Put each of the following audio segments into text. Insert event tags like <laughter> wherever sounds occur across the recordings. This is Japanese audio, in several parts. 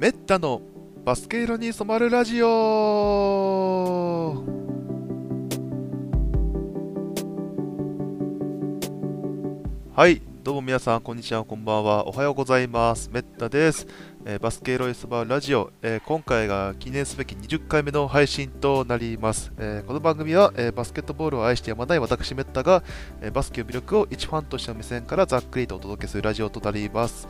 メッタのバスケ色に染まるラジオ。はいどうも皆さんこんにちはこんばんは。おはようございます。メッタです、えーバスケ色に染まるラジオ、えー今回が記念すべき20回目の配信となります、えーこの番組は、えーバスケットボールを愛してやまない私メッタが、えーバスケの魅力を一ファンとしての目線からざっくりとお届けするラジオとなります。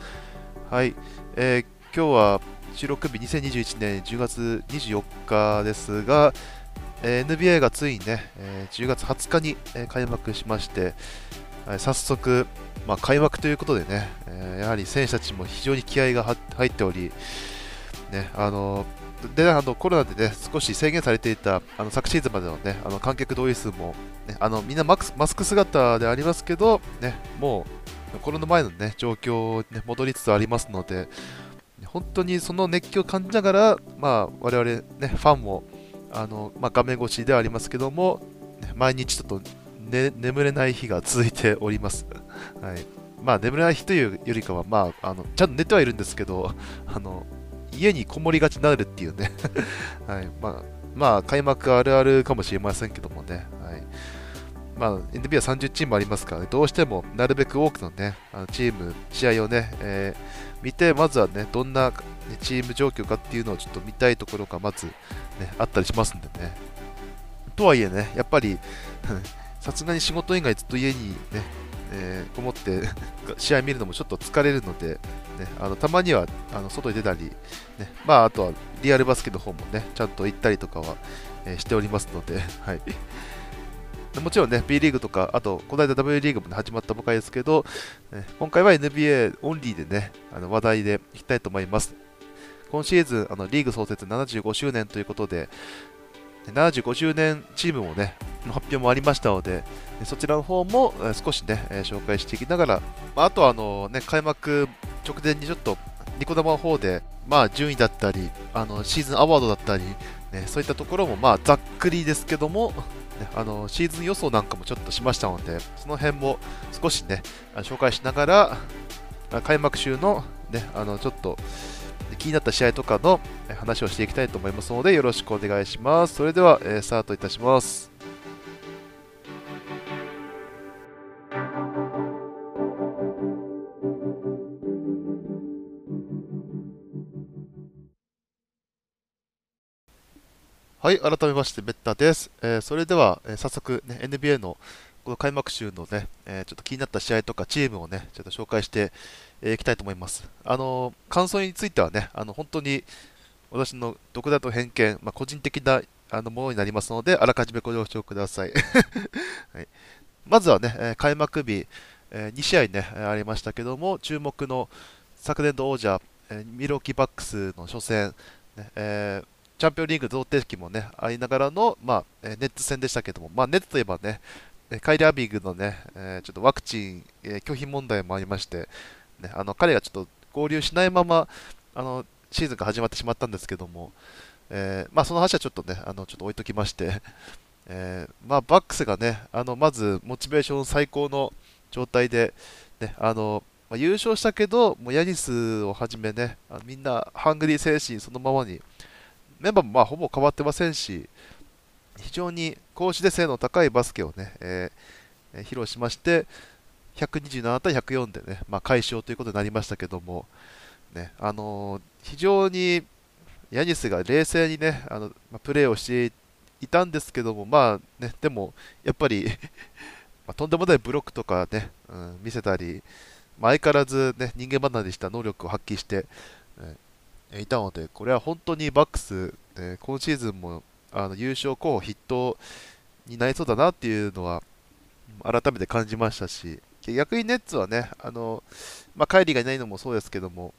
はい、えー今日は収録日2021年10月24日ですが、えー NBA がついにね、えー10月20日に、えー開幕しまして、はい早速、まあ、開幕ということでね、えーやはり選手たちも非常に気合が入っており、ね、あのであのコロナでね少し制限されていたあの昨シーズンまでのねあの観客動員数も、ね、あのみんなマスマスク姿でありますけど、ね、もうコロナ前の、ね、状況に、ね、戻りつつありますので、本当にその熱気を感じながら、まあ、我々、ね、ファンもあの、まあ、画面越しではありますけども、毎日ちょっと、ね、眠れない日が続いております。<laughs> はい。まあ、眠れない日というよりかは、まあ、あのちゃんと寝てはいるんですけど、<laughs> あの家にこもりがちになるっていうね、<laughs> はい。まあ、まあ、開幕あるあるかもしれませんけどもね、はい。まあ、NBA は30チームありますから、ね、どうしてもなるべく多くの,、ね、あのチーム、試合をね、えー見て、まずはね、どんな、チーム状況かっていうのをちょっと見たいところがまず、ね、あったりしますんでね。とはいえね、やっぱり、<laughs> さすがに仕事以外ずっと家にね、えーこもって <laughs> 試合見るのもちょっと疲れるので、ね、あのたまにはあの外に出たり、ねまあ、あとはリアルバスケの方もね、ちゃんと行ったりとかは、えーしておりますので、はい。もちろんね、B リーグとか、あと、この間 W リーグも、ね、始まったばかりですけど、ね今回は NBA オンリーでね、あの話題でいきたいと思います。今シーズン、あのリーグ創設75周年ということで、75周年チームもね、の発表もありましたので、そちらの方も少しね、紹介していきながら、あ、あとはあの、ね、開幕直前にちょっとニコ生の方で、まあ、順位だったり、あのシーズンアワードだったり、ね、そういったところも、まあ、ざっくりですけども、ねあのシーズン予想なんかもちょっとしましたので、その辺も少しね、紹介しながら、開幕週の,、ね、あのちょっと気になった試合とかの話をしていきたいと思いますので、よろしくお願いします。それでは、えスタートいたします。はい、改めまして、メッタです。えーそれでは、えー早速、ね、NBA のこの開幕週のね、えーちょっと気になった試合とかチームをね、ちょっと紹介してえーいきたいと思います。あの感想についてはね、あの本当に私の独断と偏見、まあ、個人的なあのものになりますので、あらかじめご了承ください。<laughs> はい、まずはね、え開幕日、え2試合ね、ありましたけども、注目の昨年度王者、えミロキバックスの初戦、ねえーチャンピオンリーグ贈呈式もね、ありながらの、まあ、えーネッツ戦でしたけども、まあ、ネッツといえばね、えカイリー・アビーグのね、えーちょっとワクチン、えー拒否問題もありまして、ね、あの彼がちょっと合流しないままあのシーズンが始まってしまったんですけども、えーまあ、その話はちょっとね、あのちょっと置いときまして、えーまあ、バックスがね、あのまずモチベーション最高の状態で、ね、あのまあ、優勝したけど、もうヤニスをはじめね、あみんなハングリー精神そのままに、メンバーもまあほぼ変わってませんし、非常に攻守で性の高いバスケをね、えー披露しまして、127対104でね、まあ、快勝ということになりましたけども、ねあのー非常にヤニスが冷静にね、あのまあプレーをしていたんですけども、まあね、でもやっぱり <laughs> まあとんでもないブロックとかね、うん、見せたり、まあ相変わらず、ね、人間離れした能力を発揮して、いたので、これは本当にバックス、えー今シーズンもあの優勝候補筆頭になりそうだなっていうのは改めて感じましたし、逆にネッツはね、あのまあ、カイリーがいないのもそうですけども、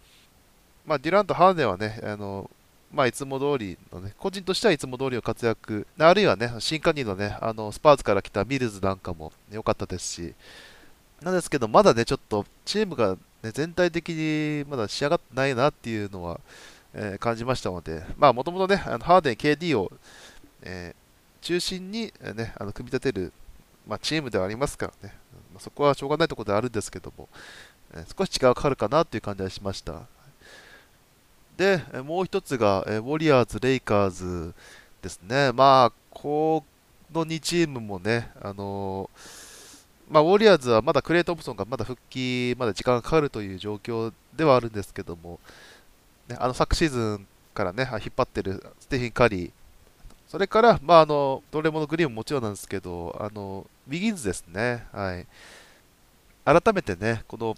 まあ、デュラント、ハーデンはね、あのまあ、いつも通りのね、個人としてはいつも通りの活躍、あるいはね、新加入のね、あのスパーズから来たミルズなんかも良かったですし、なんですけど、まだね、ちょっとチームが、ね、全体的にまだ仕上がってないなっていうのは、えー感じましたので、まあ、もともとね、あのハーデン、KD を、えー中心に、ね、あの組み立てる、まあ、チームではありますからね、まあそこはしょうがないところであるんですけども、えー少し違いがかかるかなという感じはしました。で、もう一つがえ、ウォリアーズ、レイカーズですね。まあ、この2チームもね、あのまあ、ウォリアーズはまだクレイ・トンプソンがまだ復帰、まだ時間がかかるという状況ではあるんですけども、ね、あの昨シーズンからね、引っ張ってるステフィン・カリー、それから、まあ、あのドレモのグリーンももちろんなんですけど、あのウィギンズですね、はい、改めてね、この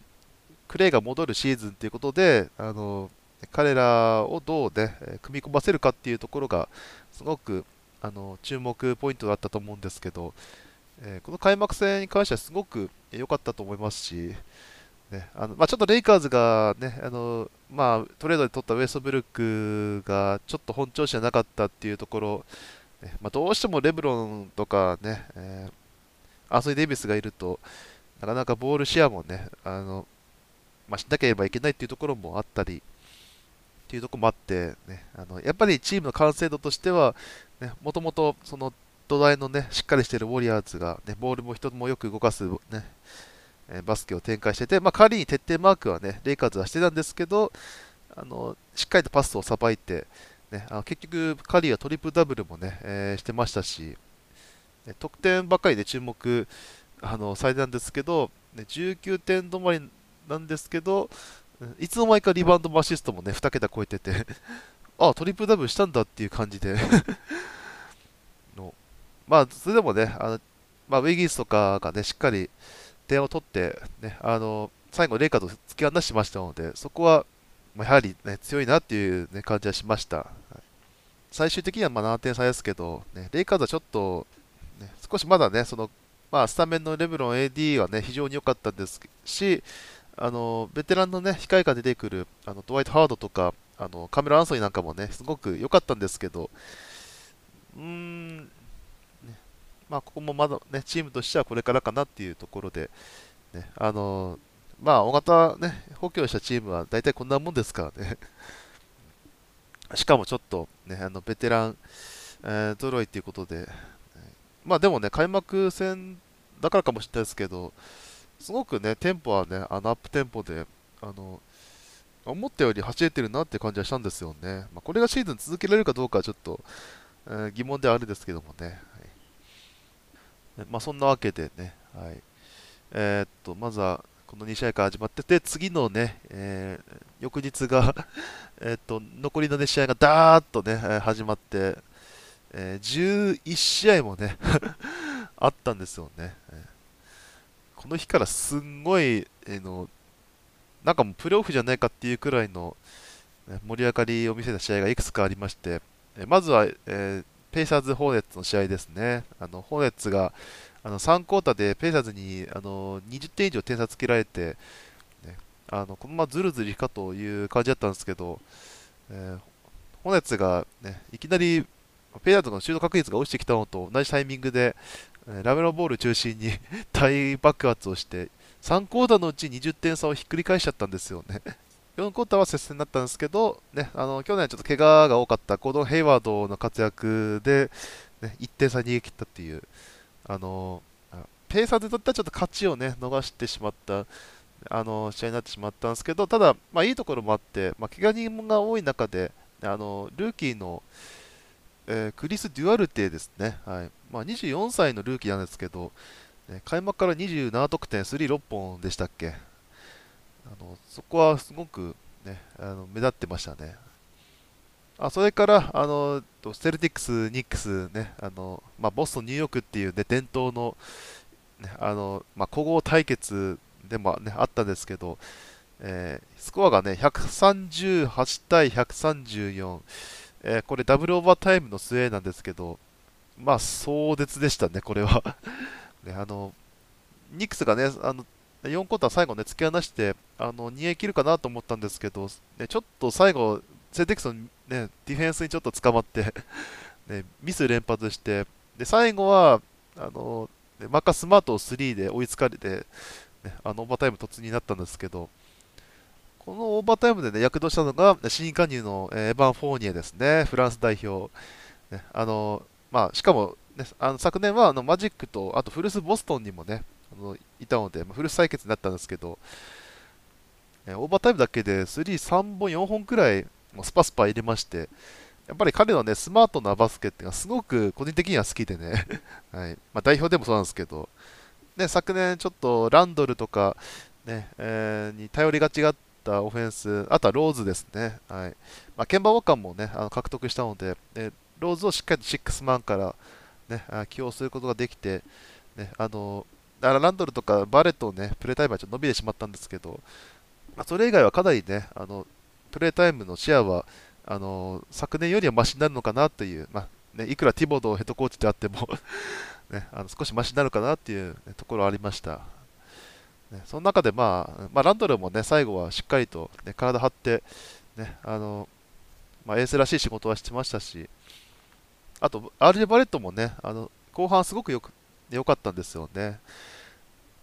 クレイが戻るシーズンということで、あの彼らをどう、ね、組み込ませるかっていうところが、すごくあの注目ポイントだったと思うんですけど、えー、この開幕戦に関してはすごく良かったと思いますし、ねあのまあ、ちょっとレイカーズが、ねあのまあ、トレードで取ったウェストブルックがちょっと本調子じゃなかったっていうところ、ねまあ、どうしてもレブロンとかね、えー、アンソニー・デイビスがいると、なかなかボールシェアもね、あのまあ、しなければいけないっていうところもあったり、っていうところもあって、ね、あのやっぱりチームの完成度としては、ねもともとその土台のね、しっかりしているウォリアーズが、ね、ボールも人もよく動かす、ね、えバスケを展開してて、まあ、カリーに徹底マークはね、レイカーズはしてたんですけど、あのしっかりとパスをさばいて、ね、あの結局、カリーはトリプルダブルもね、えー、してましたし、得点ばかりで注目あのされたんですけど、ね、19点止まりなんですけど、いつの間にかリバウンドもアシストもね、2桁超えてて <laughs> あ、トリプルダブルしたんだっていう感じで、まあ、それでもね、あのまあ、ウィギンスとかがね、しっかり点を取って、ね、あの最後、レイカーと突き放しましたので、そこは、まあ、やはり、ね、強いなっていう、ね、感じはしました。最終的にはま7点差ですけど、ね、レイカーズはちょっと、ね、少しまだね、そのまあ、スタメンのレブロン AD はね、非常に良かったですし、あのベテランのね、控えが出てくるあのドワイト・ハードとか、あのカメラ・アンソニーなんかもね、すごく良かったんですけど、うーん、まあ、ここもまだね、チームとしてはこれからかなっていうところで、ね、あのまあ、大型ね、補強したチームは大体こんなもんですからね。<laughs> しかもちょっと、ね、あのベテラン、えー、ドロイということで、まあでもね、開幕戦だからかもしれないですけど、すごくね、テンポはね、あのアップテンポで、あの、思ったより走れてるなって感じはしたんですよね。まあ、これがシーズン続けられるかどうかはちょっと、えー、疑問ではあるんですけどもね。まあ、そんなわけでね、はい。えー、っと、まずは、この2試合から始まってて、次のね、えー、翌日が <laughs> えっと、残りの、ね、試合がダーッとね、始まって、えー、11試合もね <laughs> あったんですよね。この日からすんごい、えー、のなんかもうプレーオフじゃないかっていうくらいの、盛り上がりを見せた試合がいくつかありまして、え、まずは、えー、ペイサーズ・ホーネッツの試合ですね。あのホーネッツがあの3クォーターでペイサーズにあの20点以上点差つけられて、ね、あのこのままずるずるかという感じだったんですけど、えー、ホーネッツが、ね、いきなりペイヤードのシュート確率が落ちてきたのと同じタイミングで、えラメロボール中心に <laughs> 大爆発をして、3クォーターのうち20点差をひっくり返しちゃったんですよね。4クォーターは接戦だったんですけど、ね、あの去年はちょっと怪我が多かったコードン・ヘイワードの活躍で、ね、1点差逃げ切ったっていう、あのペーサーでだったらちょっと勝ちを、ね、逃してしまったあの試合になってしまったんですけど、ただ、まあ、いいところもあって、まあ、怪我人が多い中で、あのルーキーのえー、クリス・デュアルテですね、はい。まあ、24歳のルーキーなんですけど、ね、開幕から27得点、スリー6本でしたっけ？あのそこはすごく、ね、あの目立ってましたね。あそれからあのセルティックス、ニックス、ねあのまあ、ボストン、ニューヨークっていう、ね、伝統の,、ねあのまあ、古豪対決でも、ね、あったんですけど、えー、スコアが、ね、138対134。えー、これダブルオーバータイムの末なんですけど、まあ壮絶でしたね、これは <laughs> ね、あのニックスがね、あの4クォーター最後ね、突き放して、あの逃げ切るかなと思ったんですけど、ね、ちょっと最後、セルティックス、ね、ディフェンスにちょっと捕まって <laughs> ね、ミス連発して、で最後はあの、ね、マーカス・スマートの3で追いつかれて、ね、あのオーバータイム突入になったんですけど、このオーバータイムで、ね、躍動したのが新加入のエヴァン・フォーニエですね、フランス代表。ね、あのまあ、しかも、ね、あの昨年はあのマジックとあと古巣ボストンにも、ね、のいたので、まあ、古巣対決になったんですけど、えオーバータイムだけで3、3本、4本くらいもうスパスパ入れまして、やっぱり彼のね、スマートなバスケっていうのはすごく個人的には好きでね、<laughs> はい。まあ、代表でもそうなんですけど、ね、昨年ちょっとランドルとか、ねえー、に頼りがちだったオフェンス、あとはローズですね、はい。まあ、ケンバー・ウォーカーも、ね、あの獲得したので、ね、ローズをしっかりとシックスマンから、ね、起用することができて、ね、あのだからランドルとかバレットをね、プレータイムはちょっと伸びてしまったんですけど、まあ、それ以外はかなりね、あのプレータイムのシェアはあの昨年よりはマシになるのかなという、まあね、いくらティボドヘッドコーチであっても <laughs> ね、あの少しマシになるかなっていう、ね、ところありました。ね、その中で、まあ、まあ、ランドルもね、最後はしっかりと、ね、体張って、ね、あの、まあ、エースらしい仕事はしてましたし、あと、アールバレットもね、あの後半すごくよく良かったんですよね。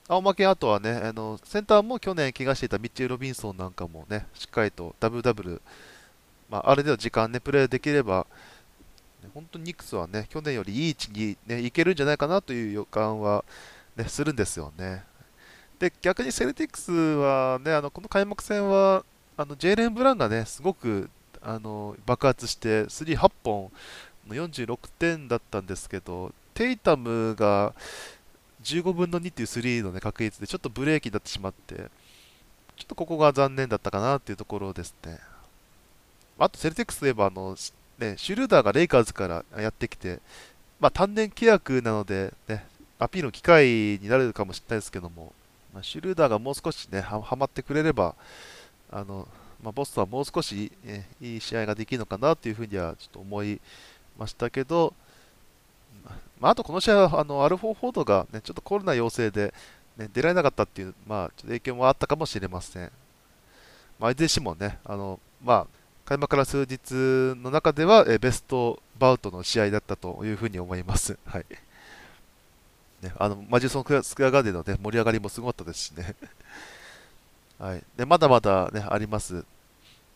青負けあとはね、あのセンターも去年怪我していたミッチェル・ロビンソンなんかもね、しっかりとダブルダブル、まあ、ある程度時間ね、プレーできれば、本当にニックスはね、去年よりいい位置に、ね、いけるんじゃないかなという予感は、ね、するんですよね。で、逆にセルティックスはね、あのこの開幕戦は、あのジェイレン・ブランがね、すごくあの爆発して、スリー8本の46点だったんですけど、テイタムが15分の2っていうスリーの、ね、確率でちょっとブレーキになってしまって、ちょっとここが残念だったかなっていうところですね。あとセルテックスといえばあの、ね、シュルーダーがレイカーズからやってきて、まあ、単年契約なので、ね、アピールの機会になるかもしれないですけども、まあ、シュルーダーがもう少し、ね、はまってくれれば、あのまあ、ボストはもう少し、えいい試合ができるのかなというふうにはちょっと思いましたけど、まあ、あとこの試合はあのアルフォー・フォードが、ね、ちょっとコロナ陽性で、ね、出られなかったっていう、まあ、ちょっと影響もあったかもしれません。まあ、いずれしもね、あのまあ、開幕から数日の中では、えベストバウトの試合だったというふうに思います。<laughs> はいね、あのマジソンスクエアガーデンの、ね、盛り上がりもすごかったですしね。<laughs> はい、でまだまだ、ね、あります。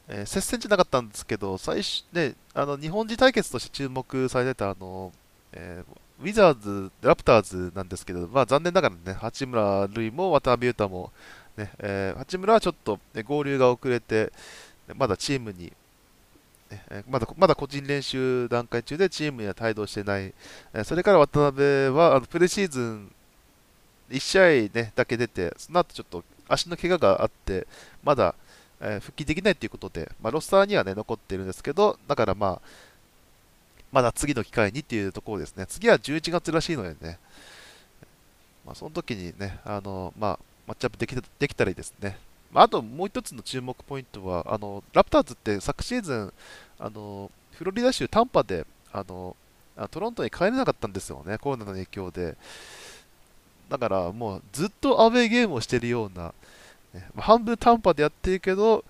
え、接戦じゃなかったんですけど、最初ね、あの日本人対決として注目されてたあの、えー、ウィザーズ、ラプターズなんですけど、まあ、残念ながらね、八村塁も渡辺裕太も、ねえー、八村はちょっと、ね、合流が遅れて、まだチームにまだまだ個人練習段階中でチームには帯同してない、それから渡辺はあのプレシーズン1試合、ね、だけ出て、その後ちょっと足の怪我があって、まだ、え、復帰できないということで、まあ、ロスターには、ね、残っているんですけど、だからまあ、まだ次の機会にっていうところですね。次は11月らしいのでね、まあ、その時にね、あのまあ、マッチアップできできたらいいですね。まあともう一つの注目ポイントは、あのラプターズって昨シーズン、あのフロリダ州タンパであのトロントに帰れなかったんですよね、コロナの影響で。だからもうずっとアウェーゲームをしているような、ね、まあ、半分タンパでやってるけど、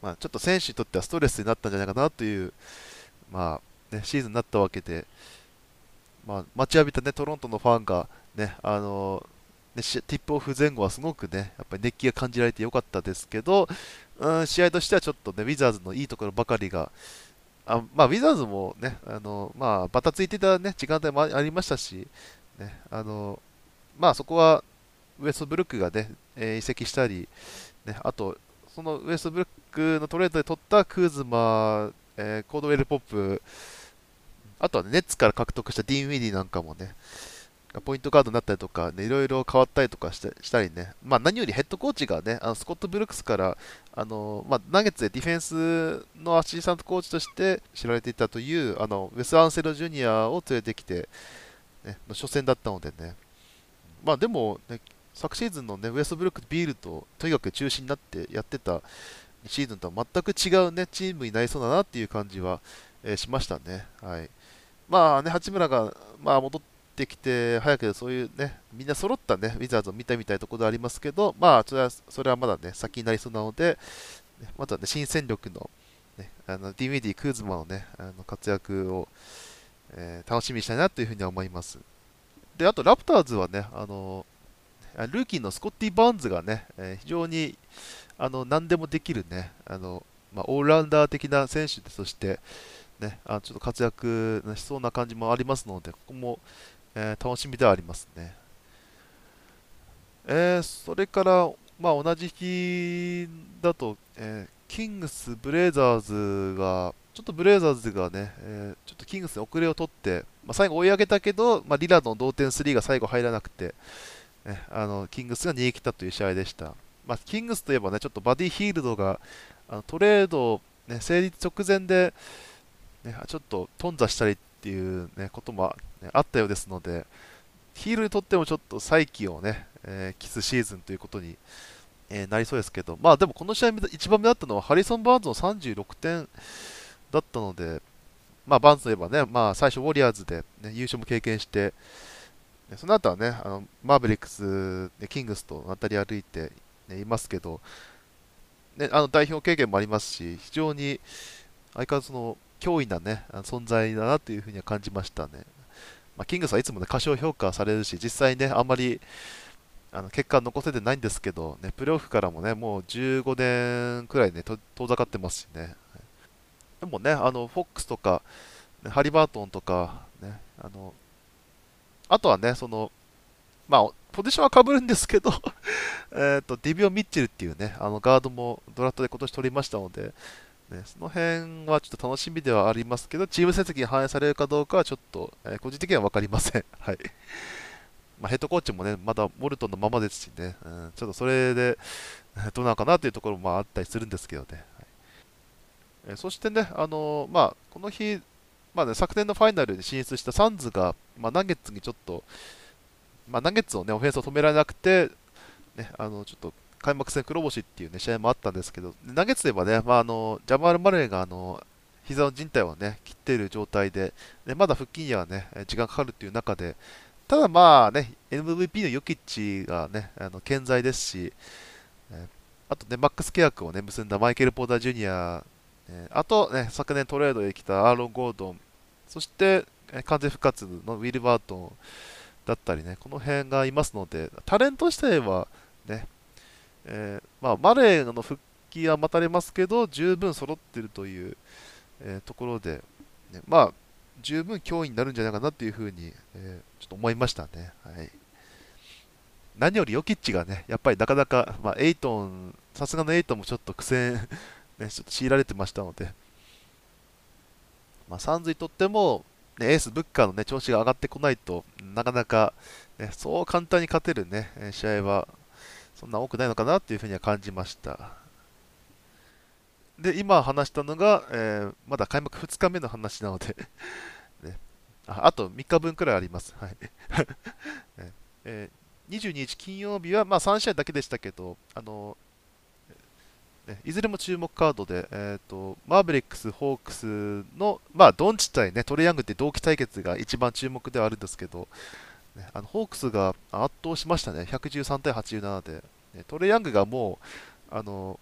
まあ、ちょっと選手にとってはストレスになったんじゃないかなという、まあね、シーズンになったわけで、まあ、待ちわびた、ね、トロントのファンが、ね、あのね、ティップオフ前後はすごくね、やっぱり熱気が感じられてよかったですけど、うん、試合としてはちょっとね、ウィザーズのいいところばかりが、あまあ、ウィザーズもね、あのまあ、バタついてた、ね、時間帯もありましたし、ね、あのまあ、そこはウエストブルックがね、えー、移籍したり、ね、あと、そのウエストブルックのトレードで取ったクーズマ、えー、コードウェル・ポップ、あとは、ね、ネッツから獲得したディーン・ウィディなんかもね、ポイントガードになったりとか、ね、いろいろ変わったりとかしてしたりね、まあ、何よりヘッドコーチがね、あのスコット・ブルックスからあの、まあ、ナゲッツでディフェンスのアシスタントコーチとして知られていたというあのウェス・アンセロ・ジュニアを連れてきて、ね、の初戦だったのでね、まあ、でも、ね、昨シーズンの、ね、ウエストブルックビールととにかく中心になってやってたシーズンとは全く違う、ね、チームになりそうだなっていう感じは、えー、しましたね。はい。まあね、八村が、まあ、戻ってきて、早くそういうね、みんな揃ったね、ウィザーズを見たみたいなところでありますけど、まあ、それはそれはまだね、先になりそうなので、またね、新戦力の、ね、あの DVD クーズマのね、あの活躍を、えー、楽しみにしたいなというふうには思います。で、あと、ラプターズはね、あのルーキーのスコッティ・バーンズがね、えー、非常にあの何でもできるね、あのまあ、オールラウンダー的な選手として、ね、あちょっと活躍しそうな感じもありますので、ここも、えー、楽しみではありますね。えー、それから、まあ、同じ日だと、えキングス、ブレイザーズが、ちょっとブレイザーズがね、え、ちょっとキングスに遅れを取って、まあ、最後追い上げたけど、まあ、リラードの同点3が最後入らなくて、ね、あのキングスが逃げ切ったという試合でした。まあ、キングスといえばね、ちょっとバディヒールドがあのトレード、ね、成立直前で、ね、ちょっと頓挫したりっていう、ね、ことも、あったようですので、ヒールドにとってもちょっと再起をね、えー、期すシーズンということに、えー、なりそうですけど、まあでもこの試合一番目立ったのはハリソン・バーンズの36点だったので、まあバーンズといえばね、まあ最初ウォリアーズで、ね、優勝も経験して、その後はね、あのマーベリックス、キングスと渡り歩いて、ね、いますけど、ね、あの代表経験もありますし、非常に相変わらずの脅威な、ね、存在だなというふうには感じましたね。まあ、キングスはいつも、ね、過小評価されるし、実際ね、あんまりあの結果残せてないんですけど、ね、プレーオフからもね、もう15年くらいね、遠ざかってますしね。でもね、あの、フォックスとか、ハリバートンとか、ね、あの、あとはね、その、まあ、ポジションはかぶるんですけど <laughs> えと、ディビオ・ミッチェルっていうね、あのガードもドラフトで今年取りましたので、ね、その辺はちょっと楽しみではありますけど、チーム成績に反映されるかどうかはちょっと、えー、個人的には分かりません。<laughs> はい。まあ、ヘッドコーチもね、まだウォルトンのままですしね、うん、ちょっとそれで <laughs> どうなのかなというところもあったりするんですけどね。はい。えー、そしてね、あのー、まあ、この日、まあね、昨年のファイナルに進出したサンズが、まあ、ナゲッツにちょっと、まあ、ナゲッツの、ね、オフェンスを止められなくて、ね、あのちょっと開幕戦黒星っていう、ね、試合もあったんですけど、ナゲッツではね、まあ、あのジャマール・マレーがあの膝の靭帯を、ね、切っている状態で、でまだ復帰には、ね、時間かかるっていう中で、ただまあね、MVP のヨキッチがね、あの健在ですし、あとね、マックス契約をね、結んだマイケル・ポーダー・ジュニア、あとね、昨年トレードで来たアーロン・ゴードン、そして完全復活のウィル・バートン、だったりね、この辺がいますので、タレント自体はね、えー、まあ、マレーの復帰は待たれますけど、十分揃ってるという、えー、ところで、ね、まあ、十分脅威になるんじゃないかなというふうに、えー、ちょっと思いましたね。はい、何よりヨキッチがね、やっぱりなかなか、まあ、エイトン、さすがのエイトンもちょっと苦戦 <laughs> ね、ちょっと強いられてましたので、まあ、サンズにとっても、ね、エース、ブッカーの、ね、調子が上がってこないとなかなか、ね、そう簡単に勝てる、ね、試合はそんな多くないのかなというふうには感じました。で、今話したのが、えー、まだ開幕2日目の話なので <laughs> ね、ああと3日分くらいあります。はい <laughs> えー、22日金曜日は、まあ、3試合だけでしたけど、あのいずれも注目カードで、えーと、マーベリックス、ホークスの、まあ、ドンチ対、ね、トレヤングって同期対決が一番注目ではあるんですけど、ね、あのホークスが圧倒しましたね、113対87で、ね、トレヤングがもうあの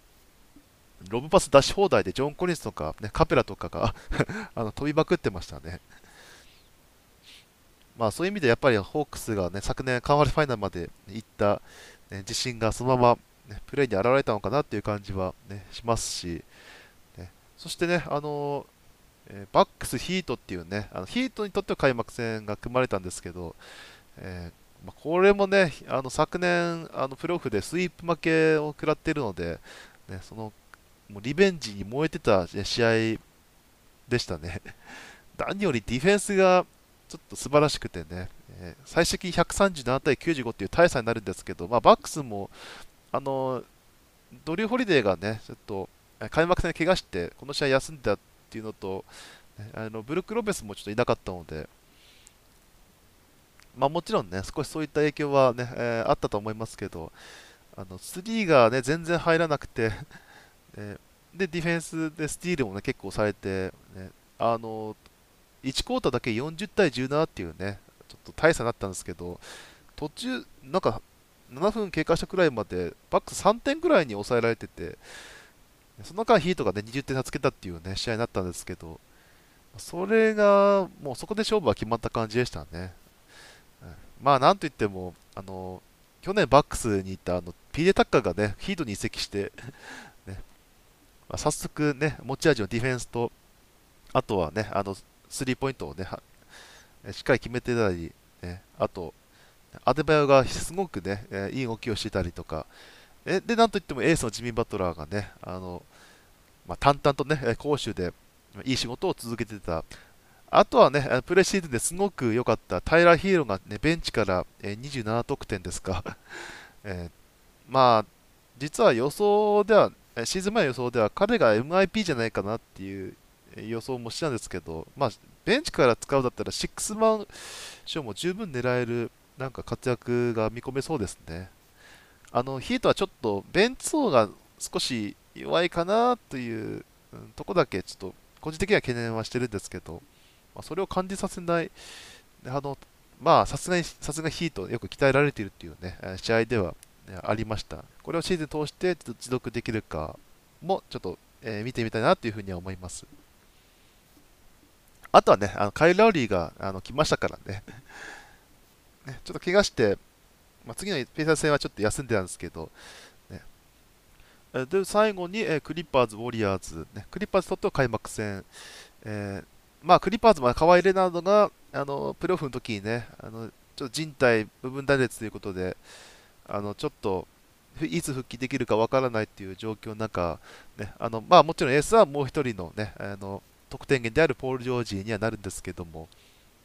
ロブパス出し放題でジョン・コリンスとか、ね、カペラとかが <laughs> あの飛びまくってましたね。まあ、そういう意味でやっぱりホークスが、ね、昨年カンファレファイナルまで行った、ね、自信がそのままね、プレーに現れたのかなっていう感じは、ね、しますし、ね、そしてね、あのえ、バックス、ヒートっていうね、あのヒートにとっては開幕戦が組まれたんですけど、えー、まあ、これもね、あの昨年、あのプレーオフでスイープ負けを食らっているので、ね、そのもうリベンジに燃えてた試合でしたね。<laughs> 何よりディフェンスがちょっと素晴らしくてね、えー、最終的に137対95っていう大差になるんですけど、まあ、バックスもあのドリュー・ホリデーがね、ちょっと開幕戦で怪我して、この試合休んでたっていうのと、あのブルック・ロペスもちょっといなかったので、まあ、もちろんね、少しそういった影響はね、えー、あったと思いますけど、あの3がね、全然入らなくて <laughs> で、ディフェンスでスティールもね、結構されて、ね、あの1クォーターだけ40対17っていうね、ちょっと大差になったんですけど、途中、なんか7分経過したくらいまでバックス3点くらいに抑えられてて、その間ヒートが、ね、20点差つけたっていう、ね、試合になったんですけど、それがもうそこで勝負は決まった感じでしたね。まあなんといっても、あの去年バックスにいたあの PJ タッカーがね、ヒートに移籍して <laughs> ねまあ、早速ね、持ち味のディフェンスと、あとはね、あのスリーポイントをね、しっかり決めてたり、ね、あと、アデバヨがすごくね、えー、いい動きをしてたりとか、えで、なんといってもエースのジミー・バトラーがね、あのまあ、淡々とね、攻守でいい仕事を続けてた。あとはね、プレシーズンですごく良かったタイラー・ヒーローが、ね、ベンチから27得点ですか。<laughs> えー、まあ、実は予想では、シーズン前の予想では彼が MIP じゃないかなっていう予想もしたんですけど、まあ、ベンチから使うだったら6マン賞も十分狙えるなんか活躍が見込めそうですね。あのヒートはちょっとベンチ層が少し弱いかなという、とこだけちょっと個人的には懸念はしてるんですけど、まあ、それを感じさせないあのまあさすがにさすがヒートよく鍛えられているというね試合では、ありました。これをシーズン通して持続できるかもちょっと、えー、見てみたいなというふうには思います。あとはねあのカイ・ラウリーがあの来ましたからね。<laughs> ねちょっと怪我してまあ、次のペイサー戦はちょっと休んでたんですけど、ね、で最後に、えクリッパーズ、ウォリアーズ、ね、クリッパーズとっては開幕戦、えー、まあ、クリパーズも河合レナードがあのプレオフの時にねあのちょっと人体部分断裂ということであのちょっといつ復帰できるかわからないっていう状況の中、ねあのまあ、もちろんエースはもう1人の,、ね、あの得点源であるポール・ジョージにはなるんですけども、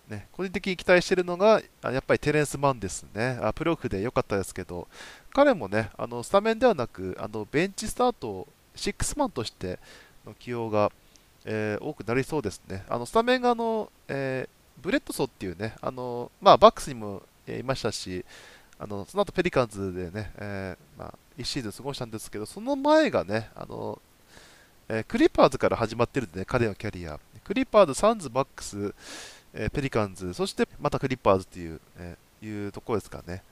ね、個人的に期待しているのが、やっぱりテレンス・マンですね。あプロフで良かったですけど、彼もね、あのスタメンではなく、あのベンチスタート、6マンとしての起用が、えー、多くなりそうですね。あのスタメンがあの、えー、ブレッドソーっていうね、あのまあ、バックスにもえいましたし、あのその後ペリカンズでね、えー、まあ、1シーズン過ごしたんですけど、その前がね、あのえー、クリッパーズから始まってるんでね、彼のキャリア。クリッパーズ、サンズ、バックス、えー、ペリカンズ、そしてまたクリッパーズという,、え、いうところですかね。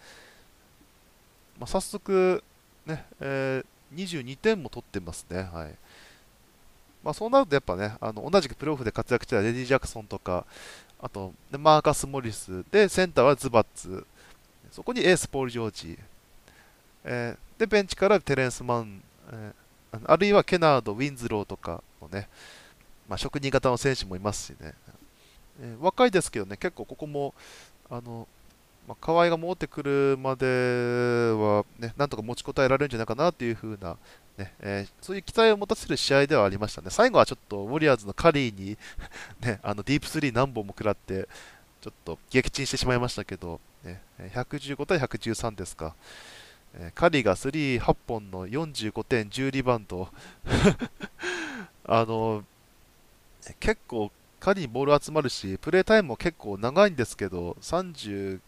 まあ、早速、ねえー、22点も取ってますね。はいまあ、そうなるとやっぱね、あの同じくプレーオフで活躍してたレディ・ジャクソンとか、あとマーカス・モリス、でセンターはズバッツ、そこにエース・ポール・ジョージ、えー、でベンチからテレンス・マン、えー、あるいはケナード、ウィンズローとかのね、まあ、職人型の選手もいますしね、えー、若いですけどね、結構ここも、あの、まあ、河合が戻ってくるまでは、ね、なんとか持ちこたえられるんじゃないかなというふうな、ねえー、そういう期待を持たせる試合ではありましたね。最後はちょっとウォリアーズのカリーに <laughs> ね、あのディープスリー何本も食らって、ちょっと撃沈してしまいましたけど、ね、115対113ですか。カリーが3、8本の45点、10リバウンド <laughs> あの結構カリーにボール集まるし、プレータイムも結構長いんですけど、38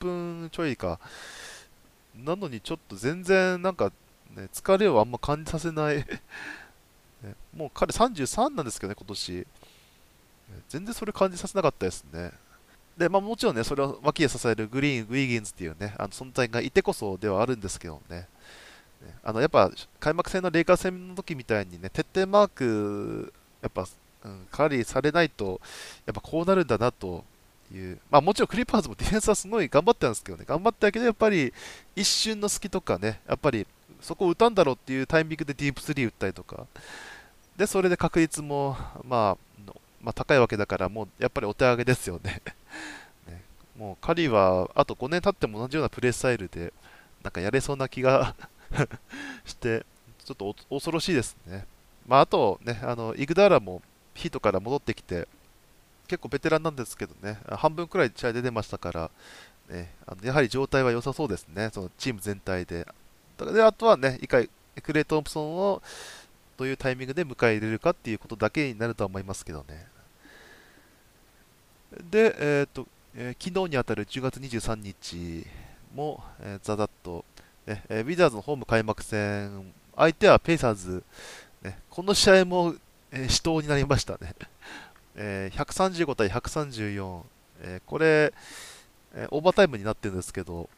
分ちょいか。なのにちょっと全然なんか、ね、疲れをあんま感じさせない <laughs> ね、もう彼33なんですけどね、今年。全然それ感じさせなかったですね。で、まあ、もちろんね、それを脇で支えるグリーン、ウィギンズっていうね、あの存在がいてこそではあるんですけどね。あのやっぱ開幕戦のレイカー戦の時みたいにね、徹底マーク、やっぱうん、カリーされないと、やっぱこうなるんだなという、まあ、もちろんクリッパーズもディフェンスはすごい頑張ってたんですけどね、頑張ってたけど、やっぱり一瞬の隙とかね、やっぱりそこを打たんだろうっていうタイミングでディープスリー打ったりとか、でそれで確率も、まあ、まあ、高いわけだから、もうやっぱりお手上げですよね <laughs> ね。もうカリーはあと5年経っても同じようなプレースタイルで、なんかやれそうな気が <laughs> して、ちょっと恐ろしいですね。まあ、あとね、あのイグダーラもヒートから戻ってきて、結構ベテランなんですけどね、半分くらい試合で出ましたから、ね、あのやはり状態は良さそうですね、そのチーム全体で。だであとはね、一回、クレイ・トンプソンをどういうタイミングで迎え入れるかっていうことだけになるとは思いますけどね。で、えーとえー、昨日にあたる10月23日も、えー、ザザッと、ねえー、ウィザーズのホーム開幕戦、相手はペイサーズ、ね、この試合もえ、死闘になりましたね。<laughs> えー、135対134、え、これ、え、オーバータイムになってるんですけど、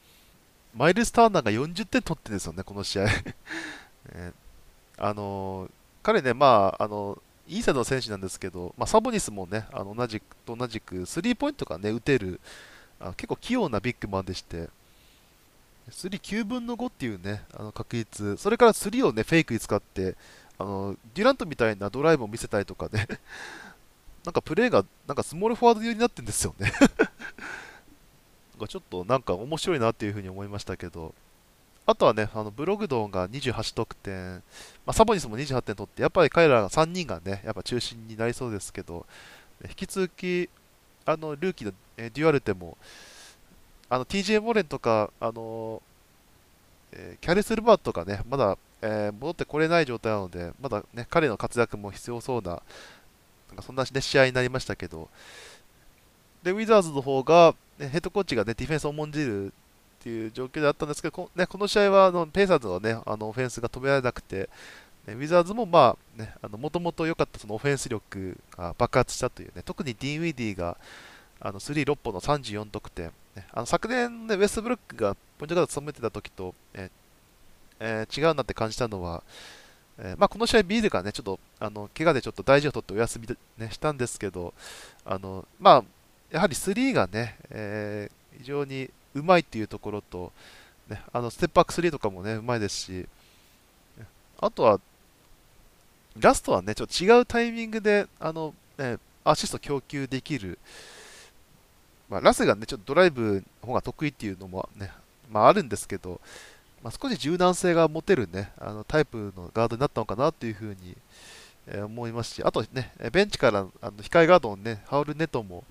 マイルス・ターナーが40点取ってるんですよね、この試合。え <laughs> ー、あの、彼ね、まあ、あのいいサイドの選手なんですけど、まあ、サボニスもね、あの同じと同じく、スリーポイントがね、打てる、あ結構器用なビッグマンでして、スリー9分の5っていうね、あの確率、それからスリーをね、フェイクに使って、あのデュラントみたいなドライブを見せたりとかね。<laughs> なんかプレーがなんかスモールフォワード寄りになってるんですよね。<laughs> がちょっとなんか面白いなっていうふうに思いましたけど、あとはね、あのブログドンが28得点、まあ、サボニスも28点取って、やっぱり彼ら3人がね、やっぱ中心になりそうですけど、引き続き、あのルーキーのデュアルテも、あの TJ モレンとか、あのえー、キャリス・ルバートとかね、まだ、えー、戻ってこれない状態なので、まだね、彼の活躍も必要そうな、なんかそんな、ね、試合になりましたけど、で、ウィザーズの方が、ね、ヘッドコーチが、ね、ディフェンスを重んじるっていう状況であったんですけど、こ,、ね、この試合はあのペイサーズの,、ね、あのオフェンスが止められなくて、ね、ウィザーズもまあ、ね、もともと良かったそのオフェンス力が爆発したというね、特にディーン・ウィディがあの3、6本の34得点、ね、あの昨年、ね、ウェストブルックがポイントガードを務めてた時と、ええー、違うなって感じたのは、えー、まあ、この試合、ビールがね、ちょっと、あの怪我でちょっと大事を取ってお休みで、ね、したんですけど、あのまあ、やはり3がね、えー、非常にうまいっていうところと、ね、あのステップバック3とかもね、うまいですし、あとは、ラストはね、ちょっと違うタイミングで、あの、ね、アシスト供給できる、まあ、ラスがね、ちょっとドライブの方が得意っていうのもね、まあ、あるんですけど、まあ、少し柔軟性が持てるね、あのタイプのガードになったのかなっていうふうに、えー、思いますし、あとね、ベンチからあの控えガードのね、ハウルネトも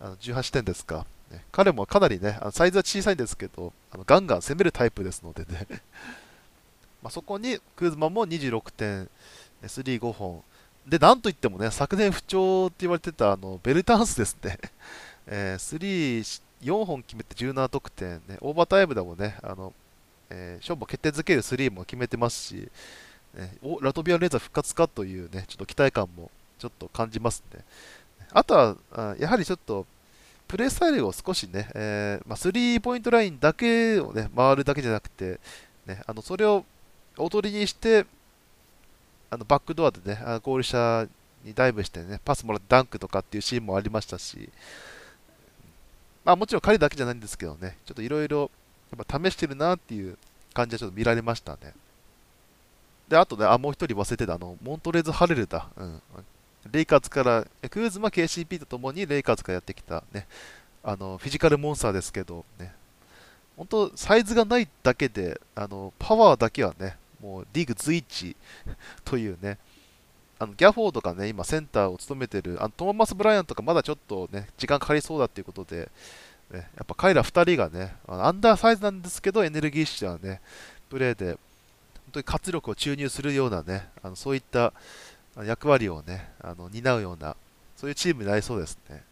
あの18点ですか、ね、彼もかなりね、あのサイズは小さいんですけど、あのガンガン攻めるタイプですのでね。<laughs> まそこにクーズマも26点、スリー5本、で、なんといってもね、昨年不調って言われてたあのベルタンスですね、<laughs> えー、スリー4本決めて17得点、ね、オーバータイムでもね、あのえー、勝負を決定づけるスリーも決めてますし、ね、おラトビアレーザー復活かというね、ちょっと期待感もちょっと感じますね。あとは、やはりちょっと、プレースタイルを少しね、えーまあ、スリーポイントラインだけをね、回るだけじゃなくて、ね、あのそれをおとりにして、あのバックドアでね、ゴール下にダイブしてね、パスもらってダンクとかっていうシーンもありましたし、まあもちろん彼だけじゃないんですけどね、ちょっといろいろ試してるなっていう感じはちょっと見られましたね。で、あとね、あ、もう一人忘れてた、あの、モントレーズ・ハレルだ。うん。レイカーズから、クーズマ KCP とともにレイカーズからやってきた、ね、あの、フィジカルモンスターですけど、ね、本当、サイズがないだけで、あの、パワーだけはね、もうリーグ随一というね、あのギャフォードがね、今センターを務めてる、あのトーマス・ブライアンとかまだちょっとね、時間かかりそうだっていうことで、ね、やっぱ彼ら2人がね、アンダーサイズなんですけど、エネルギッシュなね、プレーで、本当に活力を注入するようなね、あのそういった役割をね、あの担うような、そういうチームになりそうですね。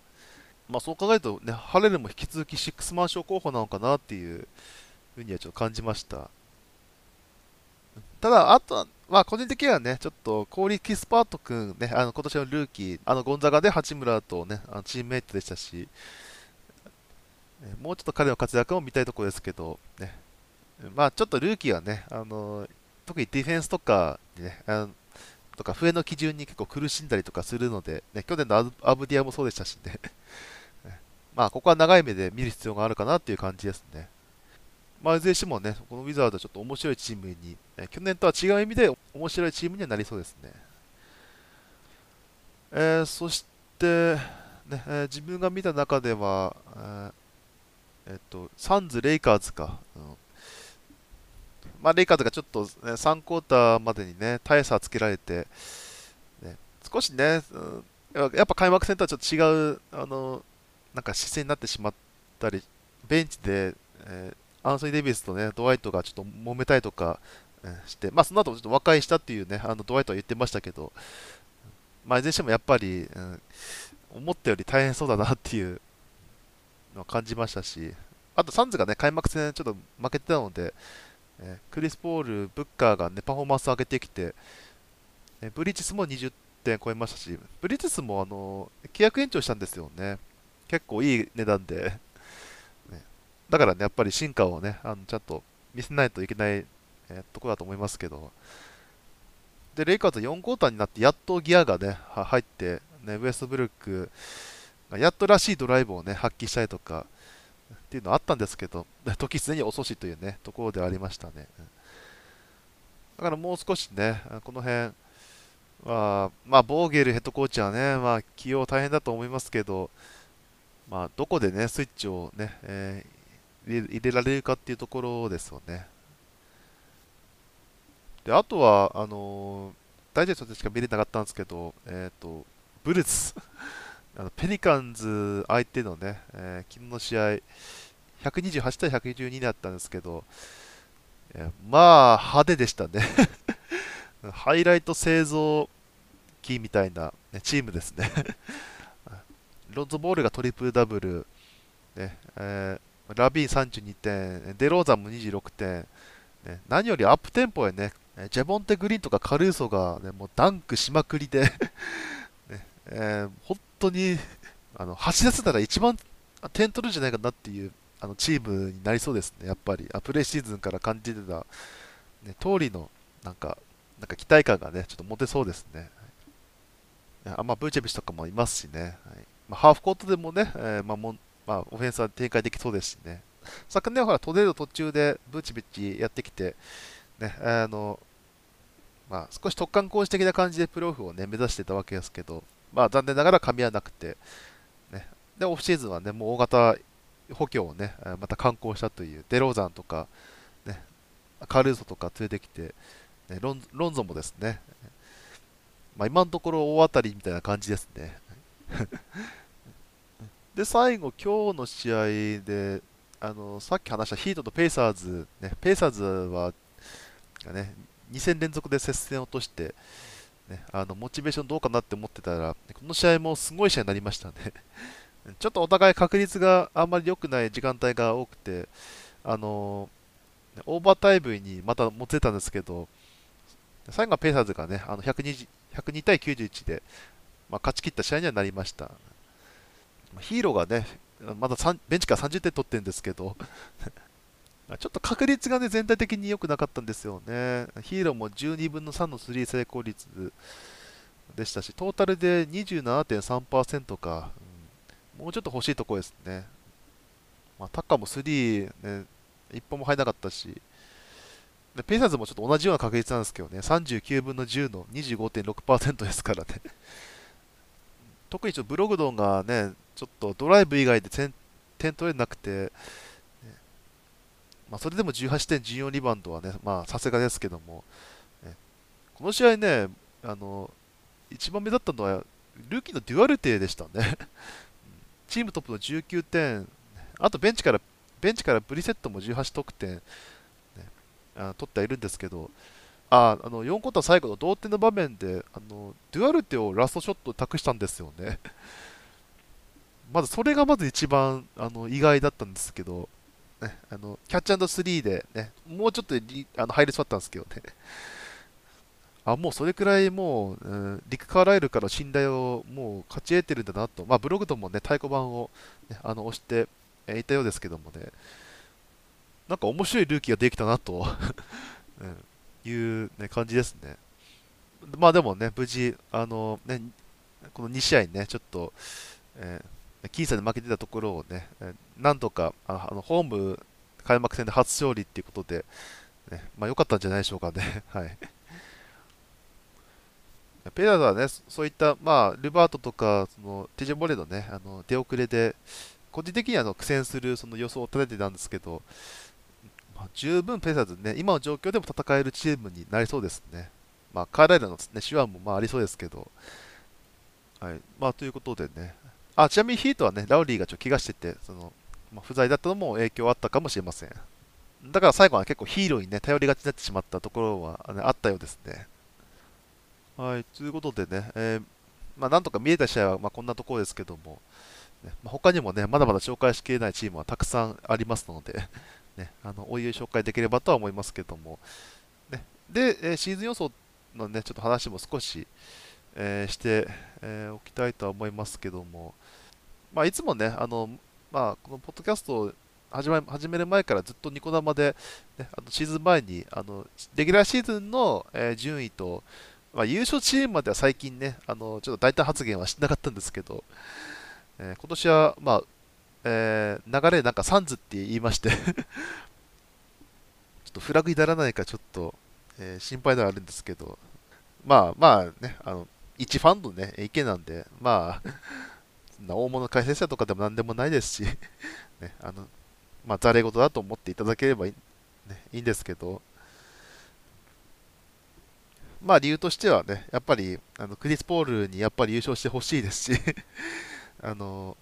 まあ、そう考えると、ね、ハレルも引き続きシックスマン賞候補なのかなっていうふうにはちょっと感じました。ただ、あとは、まあ、個人的にはね、ちょっと、コーリー・キスパート君、ね、あの今年のルーキー、あのゴンザガで八村とね、あのチームメイトでしたし、もうちょっと彼の活躍も見たいところですけど、ね、まあ、ちょっとルーキーはね、あの特にディフェンスとかにね、あのとか笛の基準に結構苦しんだりとかするので、ね、去年のアブディアもそうでしたしね、<laughs> まあ、ここは長い目で見る必要があるかなっていう感じですね。まあ、いずれにしてもね、このウィザードはちょっと面白いチームに、ね、去年とは違う意味で面白いチームにはなりそうですね。えー、そして、ねえー、自分が見た中では、えーえっと、サンズ、レイカーズか。うんまあ、レイカーズがちょっと、ね、3クォーターまでにね、大差つけられて、ね、少しね、うん、やっぱ開幕戦とはちょっと違う、あの、なんか姿勢になってしまったり、ベンチで、えー、アンソニー・デイビスとね、ドワイトがちょっと揉めたりとか、えー、して、まあ、その後ちょっと和解したっていうね、あのドワイトは言ってましたけど、まあ、いずれにしてもやっぱり、うん、思ったより大変そうだなっていうのは感じましたし、あとサンズがね、開幕戦ちょっと負けてたので、クリス・ポール、ブッカーがね、パフォーマンス上げてきて、えブリッジスも20点超えましたし、ブリッジスもあの契約延長したんですよね。結構いい値段で。<laughs> ね、だからね、やっぱり進化をね、あのちゃんと見せないといけない、えところだと思いますけど。で、レイカーズ4クォーターになって、やっとギアがね、入って、ね、ウエストブルック、やっとらしいドライブをね、発揮したりとか、っていうのはあったんですけど、<laughs> 時すでに遅しというね、ところでありましたね。だからもう少しね、この辺は、まあ、ボーゲルヘッドコーチはね、まあ、起用大変だと思いますけど、まあ、どこでね、スイッチをね、えー、入れられるかっていうところですよね。であとは、あのー、ダイジェストでしか見れなかったんですけど、えっ、ー、と、ブルーズ <laughs> あのペリカンズ相手のね、えー、昨日の試合、128対112だったんですけど、まあ、派手でしたね。<laughs> ハイライト製造機みたいな、ね、チームですね。<laughs> ロンゾボールがトリプルダブル、ねえー、ラビーン32点、デローザンも26点、ね、何よりアップテンポへね、ジェボンテ・グリーンとかカルーソが、ね、もうダンクしまくりで <laughs> ねえー、本当にあの走らせたら一番点取るんじゃないかなっていうあのチームになりそうですね、やっぱり。アプレーシーズンから感じてた、ね、通りのなんかなんか期待感がね、ちょっと持てそうですね。あまあ、ブーチェビッチとかもいますしね、はいまあ、ハーフコートでもね、えー、まあもまあ、オフェンスは展開できそうですしね。昨年はほらトレード途中でブーチビッチやってきて、ね、あのまあ、少し突貫工事的な感じでプロオフを、ね、目指してたわけですけど、まあ、残念ながら噛み合わなくて、ね、でオフシーズンは、ね、もう大型補強を、ね、また観光したという、デローザンとか、ね、カルーソとか連れてきて、ね、ロンロンゾもですね、まあ、今のところ大当たりみたいな感じですね。で、最後、今日の試合で、あのさっき話したヒートとペイサーズ、ね、ペイサーズは、ね、2戦連続で接戦を落として、ね、あのモチベーションどうかなって思ってたら、この試合もすごい試合になりましたね。ちょっとお互い確率があんまり良くない時間帯が多くて、あのオーバータイムにまた持ってたんですけど、最後はペイサーズがね、あの102対91で、まあ、勝ち切った試合にはなりました。ヒーローがね、まだベンチから30点取ってるんですけど <laughs> ちょっと確率がね、全体的に良くなかったんですよね。ヒーローも12分の3の3成功率でしたし、トータルで27.3%か、もうちょっと欲しいとこですね。まあ、タッカーも3、ね、1本も入らなかったし、でペイサーズもちょっと同じような確率なんですけどね、39分の10の25.6%ですからね。<laughs> 特にちょっとブログドンがね、ちょっとドライブ以外で点点取れなくて、まあ、それでも18点、14リバウンドはね、まあさすがですけども、ね、この試合ね、あの一番目立ったのは、ルーキーのデュアルテでしたね。チームトップの19点、あとベンチからベンチからブリセットも18得点、あ取ってはいるんですけど、ああの4クォーター最後の同点の場面であのデュアルテをラストショット託したんですよね。<laughs> まずそれがまず一番あの意外だったんですけど、ね、あのキャッチスリーで、ね、もうちょっとあの入りそうだったんですけどね。あもうそれくらいもう、うん、リク・カーライルから信頼をもう勝ち得てるんだなと、まあ、ブログともね太鼓判を、ね、あの押していたようですけどもね、なんか面白いルーキーができたなと <laughs> うんいう、ね、感じですね。まあでもね、無事、あのね、この2試合ね、ちょっと、えー、僅差で負けてたところをねえ、なんとかあのホーム開幕戦で初勝利っていうことで、ね、まあ良かったんじゃないでしょうかね。<laughs> はい。ペラーズはね、そういった、まあ、ルバートとか、そのティジェ・モレのね、あの出遅れで、個人的にはあの苦戦するその予想を立ててたんですけど、十分ペーサーズね、今の状況でも戦えるチームになりそうですね。まあ、カーライラの、ね、手腕もまあありそうですけど、はい。まあ、ということでね、あ、ちなみにヒートはね、ラウリーがちょっと怪我してて、その、まあ、不在だったのも影響あったかもしれません。だから最後は結構ヒーローにね、頼りがちになってしまったところは、ね、あったようですね。はい、ということでね、えー、まあ、なんとか見えた試合はまこんなところですけども、ねま、他にもね、まだまだ紹介しきれないチームはたくさんありますので、<laughs> ね、あのおいおい紹介できればとは思いますけども、ね、で、えシーズン予想のね、ちょっと話も少し、えー、して、え、おきたいとは思いますけども、まあ、いつもね、あのまあ、このポッドキャストを始め始める前からずっとニコ生で、ね、あのシーズン前にあのレギュラーシーズンの、え、順位と、まあ、優勝チームまでは最近ね、あのちょっと大胆発言はしてなかったんですけど、えー、今年は、まあ、えー、流れなんかサンズって言いまして <laughs> ちょっとフラグにならないかちょっと、えー、心配ではあるんですけど、まあまあね、あの、一ファンのね、意見なんで、まあ、大物解説者とかでも何でもないですしね、あの、まあ、ざれ事だと思っていただければいい,、ね、いいんですけど、まあ理由としてはね、やっぱりあのクリス・ポールにやっぱり優勝してほしいですし <laughs> あの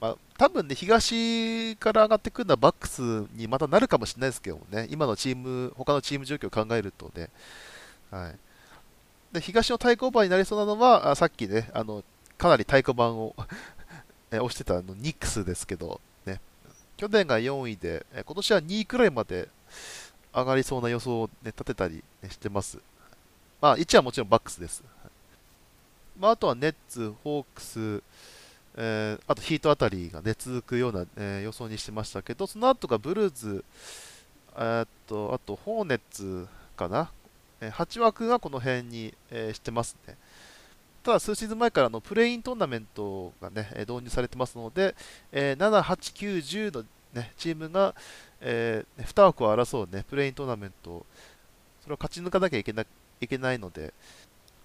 まあ、多分ね、東から上がってくるのはバックスにまたなるかもしれないですけどね、今のチーム、他のチーム状況を考えるとね、はい、で東の対抗馬になりそうなのは、あさっきね、あのかなり太鼓判を <laughs> 押してたあのニックスですけど、ね、去年が4位で、今年は2位くらいまで上がりそうな予想を、ね、立てたり、ね、してます。まあ、1はもちろんバックスです。まあ、あとはネッツ、ホークス、えー、あとヒートあたりが、ね、続くような、えー、予想にしてましたけど、その後がブルーズ、えー、っとあとホーネッツかな、えー、8枠がこの辺に、えしてますね。ただ、数シーズン前からのプレイントーナメントが、ね、導入されてますので、え7、8、9、10の、ね、チームが、えー、2枠を争う、ね、プレイントーナメント、それを勝ち抜かなきゃいけないけないので、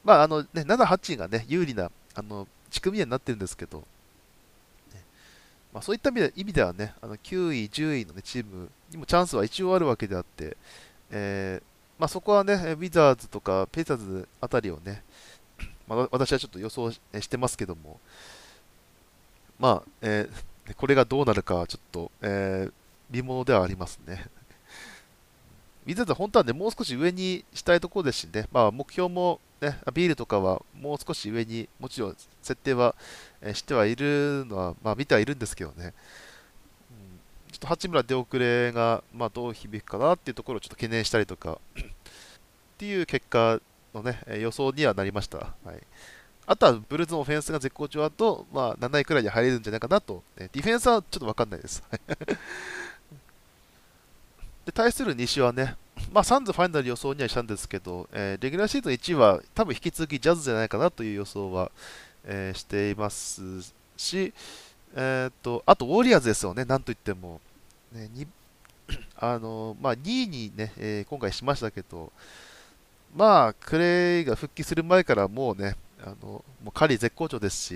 まああのね、7、8が、ね、有利なあの仕組みになってるんですけど、まあ、そういった意味ではね、あの9位、10位の、ね、チームにもチャンスは一応あるわけであって、えー、まあ、そこはね、ウィザーズとかペイサーズあたりをね、まあ、私はちょっと予想してますけども、まあ、えー、これがどうなるかはちょっと、えー、見ものではありますね。ウィザーズ本当はね、もう少し上にしたいところですしね、まあ、目標もね、ビールとかはもう少し上にもちろん設定は、えしてはいるのは、まあ、見てはいるんですけどね、うん、ちょっと八村出遅れが、まあ、どう響くかなっていうところをちょっと懸念したりとか <clears throat> っていう結果の、ね、予想にはなりました。はい、あとはブルーズのオフェンスが絶好調だと、まあ、7位くらいに入れるんじゃないかなと、ね、ディフェンスはちょっと分かんないです。で対する西はね、まあ、サンズファイナル予想にはしたんですけど、えー、レギュラーシーズン1位は多分引き続きジャズじゃないかなという予想は、えー、していますし、えーと、あとウォリアーズですよね、なんといっても。ね、にあのまあ、2位にね、えー、今回しましたけど、まあ、クレイが復帰する前からもうね、あのもうカリー絶好調ですし、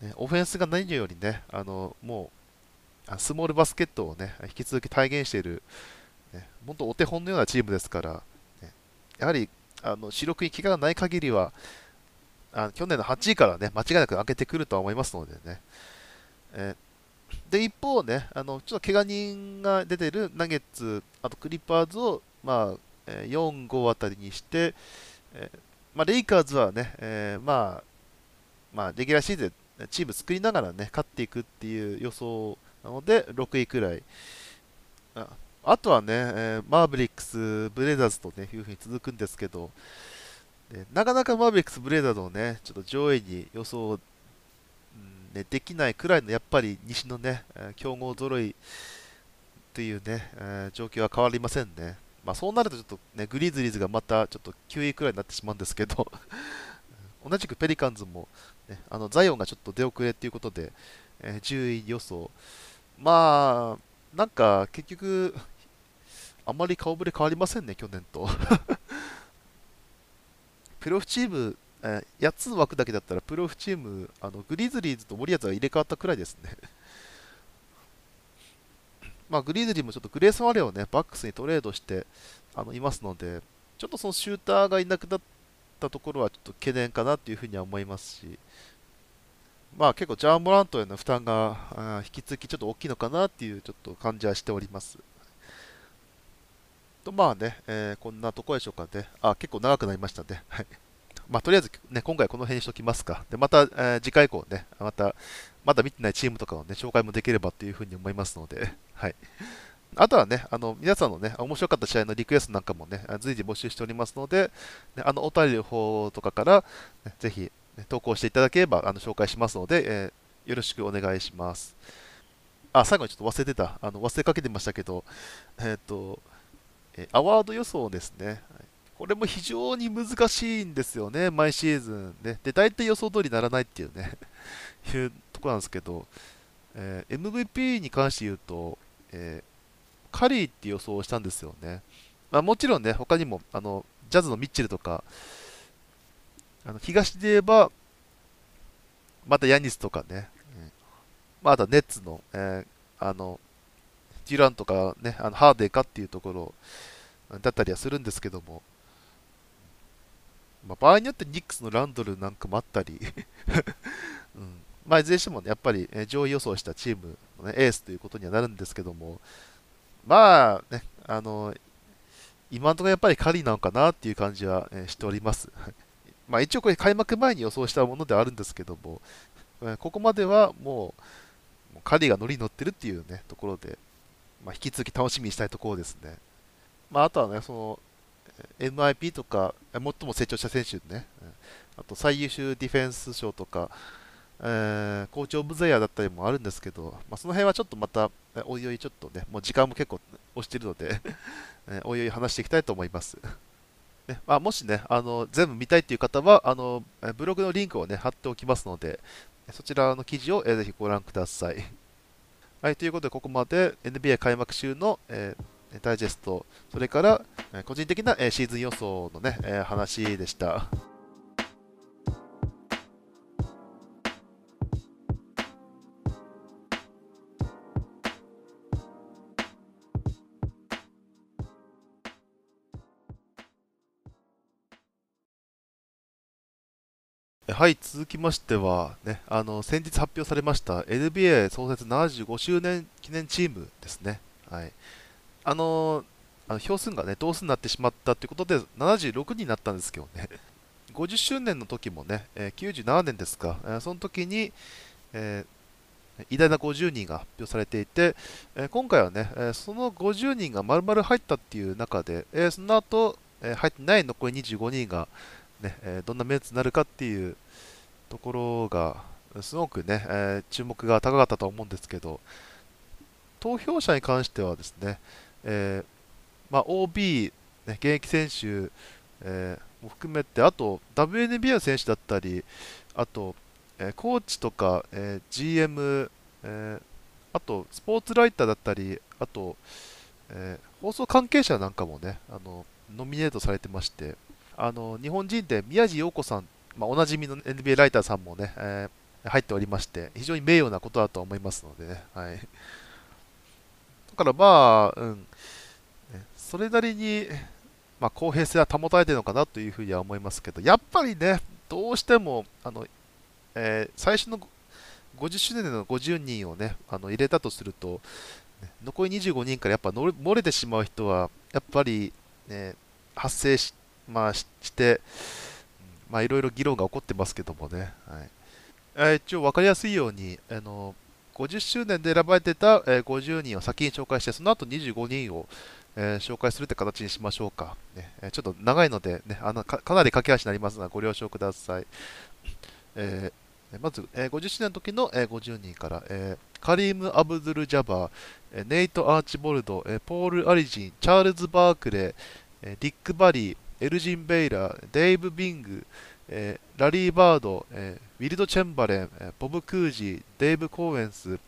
ね、オフェンスが何よりね、あのもうスモールバスケットをね、引き続き体現している、ね、本当お手本のようなチームですから、ね、やはりあの主力に怪我がない限りは、あ去年の8位からね、間違いなく上げてくるとは思いますのでね。え、で、一方ね、あのちょっと怪我人が出てるナゲッツ、あとクリッパーズを、まあ、え4、5あたりにして、え、まあ、レイカーズはね、えー、まあ、まあ、レギュラーシーズンでチーム作りながらね、勝っていくっていう予想なので、6位くらい。ああとはね、えー、マーブリックス、ブレイザーズと、ね、いうふうに続くんですけど、ね、なかなかマーブリックス、ブレイザーズをね、ちょっと上位に予想、うんね、できないくらいのやっぱり西のね、強豪揃いというね、えー、状況は変わりませんね。まあ、そうなるとちょっとね、グリズリーズがまたちょっと9位くらいになってしまうんですけど <laughs> 同じくペリカンズも、ね、あのザイオンがちょっと出遅れということで、えー、10位予想。まあ、なんか結局、あまり顔ぶれ変わりませんね、去年と。<laughs> プロフチーム、えー、8つ枠だけだったら、プロフチーム、あのグリズリーズとモリアーズが入れ替わったくらいですね。<laughs> まあ、グリズリーもちょっとグレース・ワレをね、バックスにトレードしてあのいますので、ちょっとそのシューターがいなくなったところはちょっと懸念かなっていうふうには思いますし、まあ結構ジャーモラントへの負担が引き続きちょっと大きいのかなっていうちょっと感じはしております。とまあね、えー、こんなとこでしょうかね。あ、結構長くなりましたね。はい。まあ、とりあえず、ね、今回この辺にしときますか。で、また、えー、次回以降ね、また、まだ見てないチームとかをね、紹介もできればというふうに思いますので、はい。あとはね、あの皆さんのね、面白かった試合のリクエストなんかもね、随時募集しておりますので、ね、あのお便りの方とかから、ね、ぜひ、投稿していただければあの紹介しますので、えー、よろしくお願いします。あ、最後にちょっと忘れてた、あの忘れかけてましたけど、えっ、ー、と、えアワード予想ですね。これも非常に難しいんですよね、毎シーズン。ね、で、大体予想通りにならないっていうね、<laughs> いうとこなんですけど、えー、MVP に関して言うと、えー、カリーって予想をしたんですよね。まあ、もちろんね、他にも、あの、ジャズのミッチェルとか、あの東で言えば、またヤニスとかね、うん、まあ、あとネッツの、えー、あの、デュランとかね、あのハーデーかっていうところだったりはするんですけども、まあ、場合によってニックスのランドルなんかもあったり。<laughs> うん。まあ、いずれにしても、ね、やっぱり上位予想したチームの、ね、エースということにはなるんですけども、まあね、あの今のところやっぱりカリなのかなっていう感じは、えしております。まあ一応これ開幕前に予想したものではあるんですけども、ここまではもう、カリーが乗りに乗ってるっていうね、ところで、まあ、引き続き楽しみにしたいところですね。まあ、あとはね、その、MIP とか、最も成長した選手ね、あと最優秀ディフェンス賞とか、えー、校長オブザイヤーだったりもあるんですけど、まあ、その辺はちょっとまた、おいおいちょっとね、もう時間も結構押してるのでおいおい話していきたいと思います。ねまあ、もしね、あの全部見たいという方はあの、ブログのリンクをね、貼っておきますので、そちらの記事を、えー、ぜひご覧ください。<laughs> はい、ということで、ここまで NBA 開幕週の、えー、ダイジェスト、それから、え個人的な、えシーズン予想のね、え話でした。はい、続きましては、ね、あの先日発表されました NBA 創設75周年記念チームですね。はい、あのあの票数がね、同数になってしまったということで、76になったんですけどね、50周年の時もね、え、97年ですか、え、その時に、えー、偉大な50人が発表されていて、え、今回はね、え、その50人が丸々入ったっていう中で、え、その後、え、入ってない残り25人が、ねえ、どんなメンツになるかっていうところがすごくね、え、注目が高かったと思うんですけど投票者に関してはですね、え、まあ、OB、ね、現役選手、え、も含めてあと WNBA の選手だったりあと、えコーチとか、え GM、えあとスポーツライターだったりあと、え放送関係者なんかもねあのノミネートされてましてあの日本人で宮地陽子さんまあ、おなじみの NBA ライターさんもね、えー、入っておりまして、非常に名誉なことだと思いますのでね。はい、だからまあ、うん、それなりに、まあ、公平性は保たれているのかなというふうには思いますけど、やっぱりね、どうしても、あのえー、最初の50周年での50人をね、あの入れたとすると、残り25人からやっぱ漏れてしまう人は、やっぱり、ね、発生し,、まあ、して、まあ、いろいろ議論が起こってますけどもね、はい、一応分かりやすいように、あの50周年で選ばれてた、え50人を先に紹介して、その後25人を、えー、紹介するって形にしましょうか。ねえちょっと長いので、ね、あのかなり駆け足になりますのでご了承ください。えー、まず、えー、50周年の時の、えー、50人から、えー、カリーム・アブドゥル・ジャバー、えネイト・アーチボルド、えポール・アリジン、チャールズ・バークレー、えリック・バリー、エルジン・ベイラー、デイブ・ビング、えー、ラリー・バード、えー、ウィルト・チェンバレン、えー、ボブ・クージー、デイブ・コーエンス、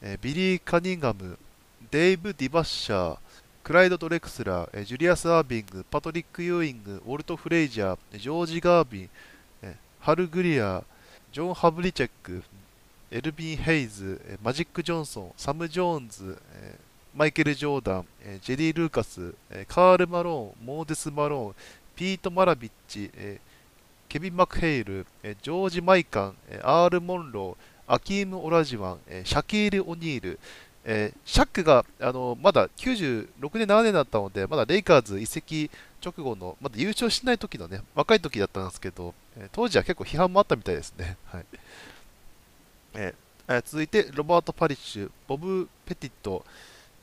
えー、ビリー・カニンガム、デイブ・ディバッシャー、クライド・ドレクスラー、えー、ジュリアス・アービング、パトリック・ユーイング、ウォルト・フレイジャー、ジョージ・ガービン、えー、ハル・グリア、ジョン・ハブリチェック、エルビン・ヘイズ、マジック・ジョンソン、サム・ジョーンズ、えーマイケル・ジョーダン、えジェリー・ルーカス、えカール・マローン、モーデス・マローン、ピート・マラビッチ、えケビン・マクヘイル、えジョージ・マイカン、えアール・モンロー、アキーム・オラジワン、えシャキール・オニール、えシャックがあのまだ96年、7年だったので、まだレイカーズ移籍直後の、まだ優勝しない時のね、若い時だったんですけど、え当時は結構批判もあったみたいですね。<laughs> はいえー、続いて、ロバート・パリッシュ、ボブ・ペティット、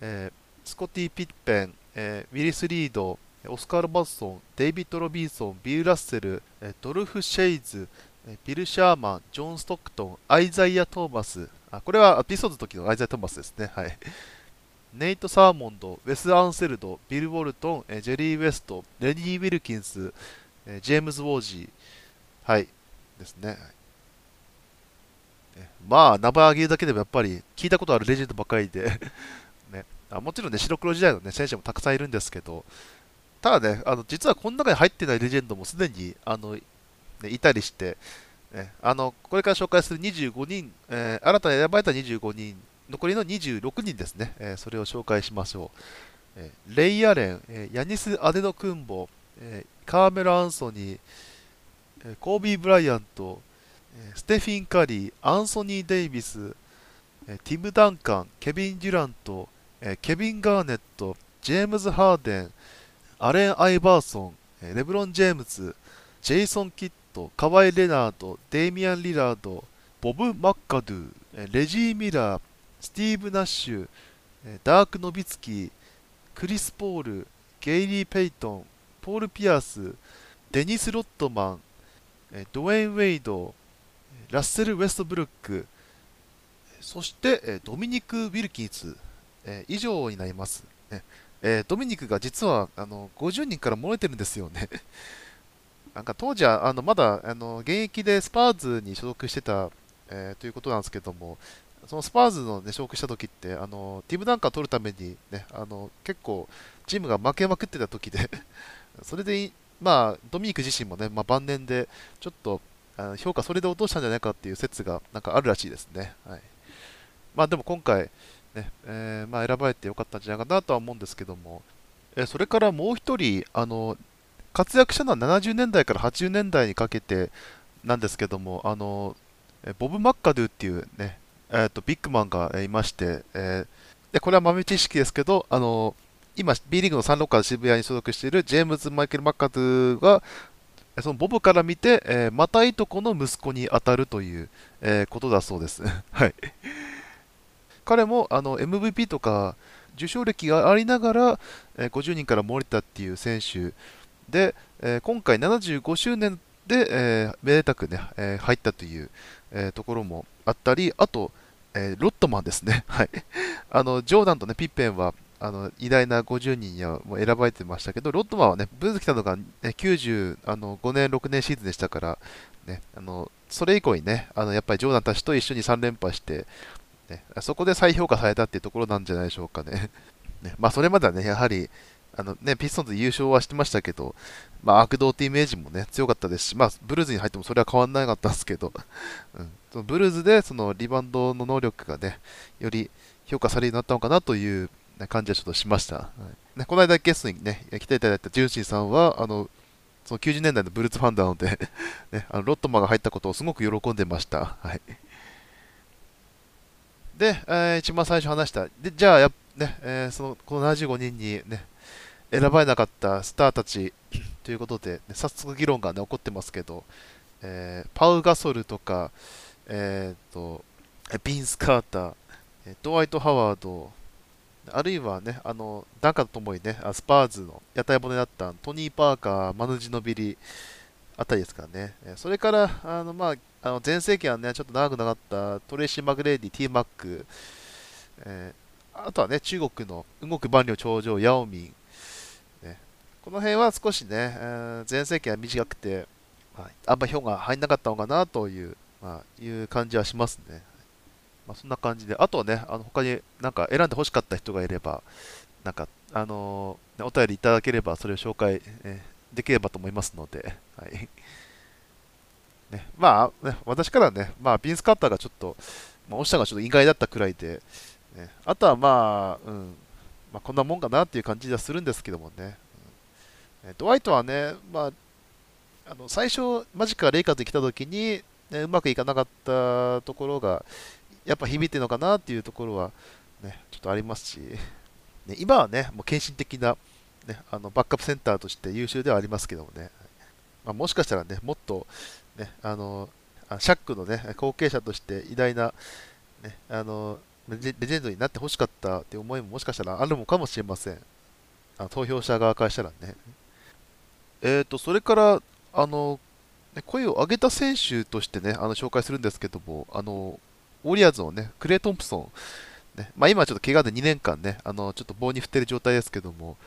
えー、スコティ・ピッペン、えー、ウィリス・リード、オスカール・バッソン、デイビッド・ロビンソン、ビル・ラッセル、ドルフ・シェイズ、えビル・シャーマン、ジョン・ストックトン、アイザイア・トーマス、あこれはピソーズの時のアイザイア・トーマスですね。はい、ネイト・サーモンド、ウェス・アンセルド、ビル・ウォルトン、えジェリー・ウェスト、レニー・ウィルキンス、えジェームズ・ウォージー、はい、ですね。まあ、名前挙げるだけでもやっぱり聞いたことあるレジェンドばかりで、あもちろんね、白黒時代の、ね、選手もたくさんいるんですけど、ただね、あの実はこの中に入ってないレジェンドもすでにあの、ね、いたりして、ね、あのこれから紹介する25人、えー、新たに選ばれた25人、残りの26人ですね、えー、それを紹介しましょう。えー、レイ・アレン、えヤニス・アデノ・クンボ、えカーメロ・アンソニー、えコービー・ブライアント、えステフィン・カリー、アンソニー・デイビス、えティム・ダンカン、ケビン・デュラント、えケビン・ガーネット、ジェームズ・ハーデン、アレン・アイバーソン、えレブロン・ジェームズ、ジェイソン・キッド、カワイ・レナード、デイミアン・リラード、ボブ・マッカドゥ、えレジー・ミラー、スティーブ・ナッシュ、えダーク・ノビツキー、クリス・ポール、ゲイリー・ペイトン、ポール・ピアース、デニス・ロットマン、えドウェイン・ウェイド、ラッセル・ウェストブルック、そしてドミニク・ウィルキンス、え以上になりますねえ。ドミニクが実はあの50人から漏れてるんですよね <laughs> なんか当時はあのまだあの現役でスパーズに所属してた、えー、ということなんですけども、そのスパーズの、ね、所属した時ってあのティム・ダンカー取るために、ね、あの結構チームが負けまくってた時で <laughs> それで、まあ、ドミニク自身もね、まあ、晩年でちょっとあの評価それで落としたんじゃないかっていう説がなんかあるらしいですね。はいまあ、でも今回、ねえー、まあ、選ばれてよかったんじゃないかなとは思うんですけども、えそれからもう一人あの活躍したのは70年代から80年代にかけてなんですけどもあのボブ・マッカドゥっていうね、えーと、ビッグマンがいまして、えー、でこれは豆知識ですけど、あの今、B リーグのサンロッカー渋谷に所属しているジェームズ・マイケル・マッカドゥが、そのボブから見て、えー、またいとこの息子に当たるという、えー、ことだそうです。<laughs> はい、彼もあの MVP とか受賞歴がありながら、えー、50人から漏れたっていう選手で、えー、今回75周年で、えー、めでたくね、えー、入ったという、え、ところもあったり、あと、えロットマンですね。<laughs> あの、ジョーダンとね、ピッペンは、あの偉大な50人にはも選ばれてましたけど、ロットマンはね、ブーズ来たのが、ね、95年、6年シーズンでしたから、ね、あのそれ以降にね、あのやっぱりジョーダンたちと一緒に3連覇して、ね、そこで再評価されたっていうところなんじゃないでしょうかね。<laughs> ねまあ、それまではね、やはり、あのね、ピストンズ優勝はしてましたけど、まあ、悪童ってイメージもね、強かったですし、まあ、ブルーズに入ってもそれは変わらなかったんですけど、<laughs> うん、そのブルーズでそのリバウンドの能力がね、より評価されるようになったのかなという感じはちょっとしました。はいね、この間ゲストにね、来ていただいたジュンシーさんは、あのその90年代のブルーズファンなので <laughs> ね、あのロットマンが入ったことをすごく喜んでました。はい、で、えー、一番最初話した、でじゃあや、ねえー、そのこの75人に、ね、選ばれなかったスターたちということで、ね、早速議論が、ね、起こってますけど、えー、パウ・ガソルとか、えーと、ビンス・カーター、ドワイト・ハワード、あるいはね、あのダンカとともにね、スパーズの屋台骨だったトニー・パーカー、マヌジノビリあたりですからね、それからあの、まあ、あの全盛期はね、ちょっと長くなかったトレイシー・マグレーディ、ティー・マック、えー、あとはね、中国の動く万里長城、ヤオミン、ね、この辺は少しね、えー、全盛期は短くて、まあ、あんま票が入んなかったのかなという、まあ、いう感じはしますね。まあ、そんな感じで、あとはね、あの他になんか選んで欲しかった人がいれば、なんか、あのー、お便りいただければ、それを紹介、えー、できればと思いますので、はい。ね、まあ、ね、私からね、まあ、ビンスカッターがちょっと、まあ、押したがちょっと意外だったくらいで、ね、あとはまあ、うん、まあ、こんなもんかなっていう感じはするんですけどもね。うん、ドワイトはね、まあ、あの最初、マジックがレイカーズに来た時に、ね、うまくいかなかったところが、やっぱ響いてるのかなっていうところは、ね、ちょっとありますし、ね、今はね、もう献身的な、ね、あのバックアップセンターとして優秀ではありますけどもね、まあ、もしかしたらね、もっと、ね、あのシャックの、ね、後継者として偉大な、ね、あのレジェンドになってほしかったっていう思いももしかしたらあるのかもしれません。あ投票者側からしたらね。えーと、それから、あの、声を上げた選手としてね、あの紹介するんですけども、あの、ウォリアーズのね、クレイ・トンプソン、ね、まあ、今ちょっと怪我で2年間ね、あのちょっと棒に振ってる状態ですけども、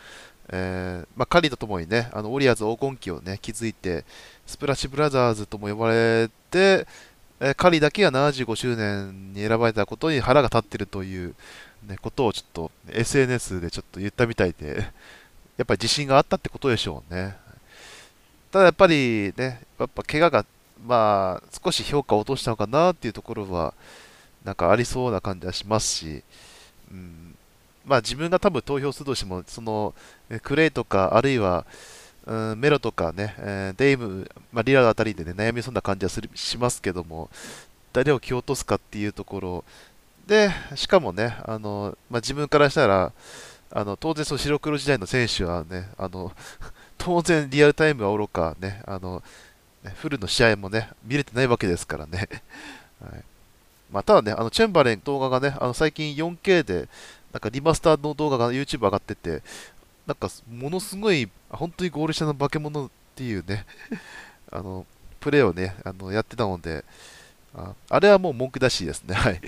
えーまあ、カリーとともにね、あのウォリアーズ黄金期をね、築いて、スプラッシュブラザーズとも呼ばれて、えー、カリーだけが75周年に選ばれたことに腹が立ってるという、ね、ことをちょっと SNS でちょっと言ったみたいで、やっぱり自信があったってことでしょうね。ただやっぱりね、やっぱ怪我が、まあ、少し評価を落としたのかなっていうところは、なんかありそうな感じはしますし、うん、まあ自分が多分投票するとしても、そのクレイとか、あるいは、うん、メロとかね、えー、デイム、まあ、リラーあたりで、ね、悩みそうな感じはするしますけども、誰を蹴落とすかっていうところで、しかもね、あのまあ、自分からしたら、あの当然、その白黒時代の選手はね、あの <laughs> 当然、リアルタイムはおろか、ね、あのフルの試合もね、見れてないわけですからね。<laughs> はいまあ、ただね、あのチェンバレン動画がね、あの最近 4K で、なんかリマスターの動画が YouTube 上がってて、なんかものすごい、本当にゴール下の化け物っていうね、<laughs> あのプレーをね、あのやってたので、ああれはもう文句出しですね。<laughs> はい。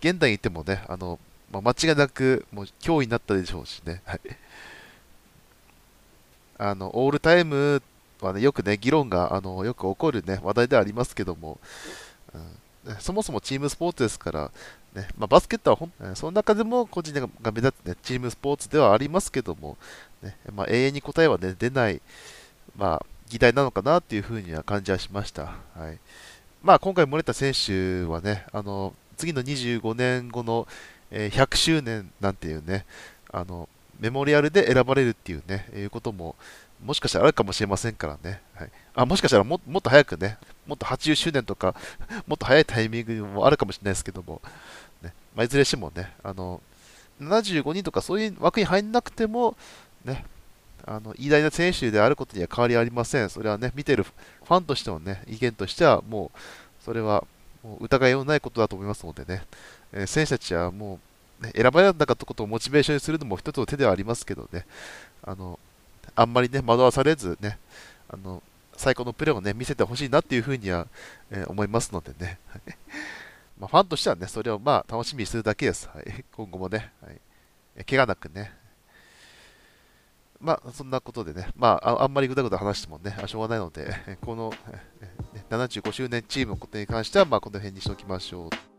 現代にいてもね、あのまあ、間違いなくもう脅威になったでしょうしね。はい。あのオールタイムはね、よくね、議論があのよく起こるね、話題ではありますけども、うん、そもそもチームスポーツですから、ねまあ、バスケットはほん、その中でも個人が目立つ、ね、チームスポーツではありますけども、ねまあ、永遠に答えは、ね、出ない、まあ、議題なのかなというふうには感じはしました。はいまあ、今回、漏れた選手はね、あの次の25年後の、え、100周年なんていうね、あのメモリアルで選ばれるっていうね、いうことも、もしかしたらあるかもしれませんからね。はい、あもしかしたらももっと早くね、もっと80周年とか、<laughs> もっと早いタイミングもあるかもしれないですけども、ねまあ、いずれしてもね、あの75人とかそういう枠に入んなくても、ね、あの偉大な選手であることには変わりありません。それはね、見てるファンとしてのね、意見としては、もう、それはもう疑いようないことだと思いますのでね、えー、選手たちはもう、ね、選ばれなかったことをモチベーションにするのも一つの手ではありますけどね、あのあんまりね、惑わされずね、あの最高のプレーをね、見せてほしいなっていうふうには、えー、思いますのでね。まあ、ファンとしてはね、それをまあ楽しみにするだけです。はい、今後もね、はい、怪我なくね。まあ、そんなことでね、まあ、あんまりぐだぐだ話してもね、しょうがないので、この、75周年チームのことに関しては、まあ、この辺にしておきましょう。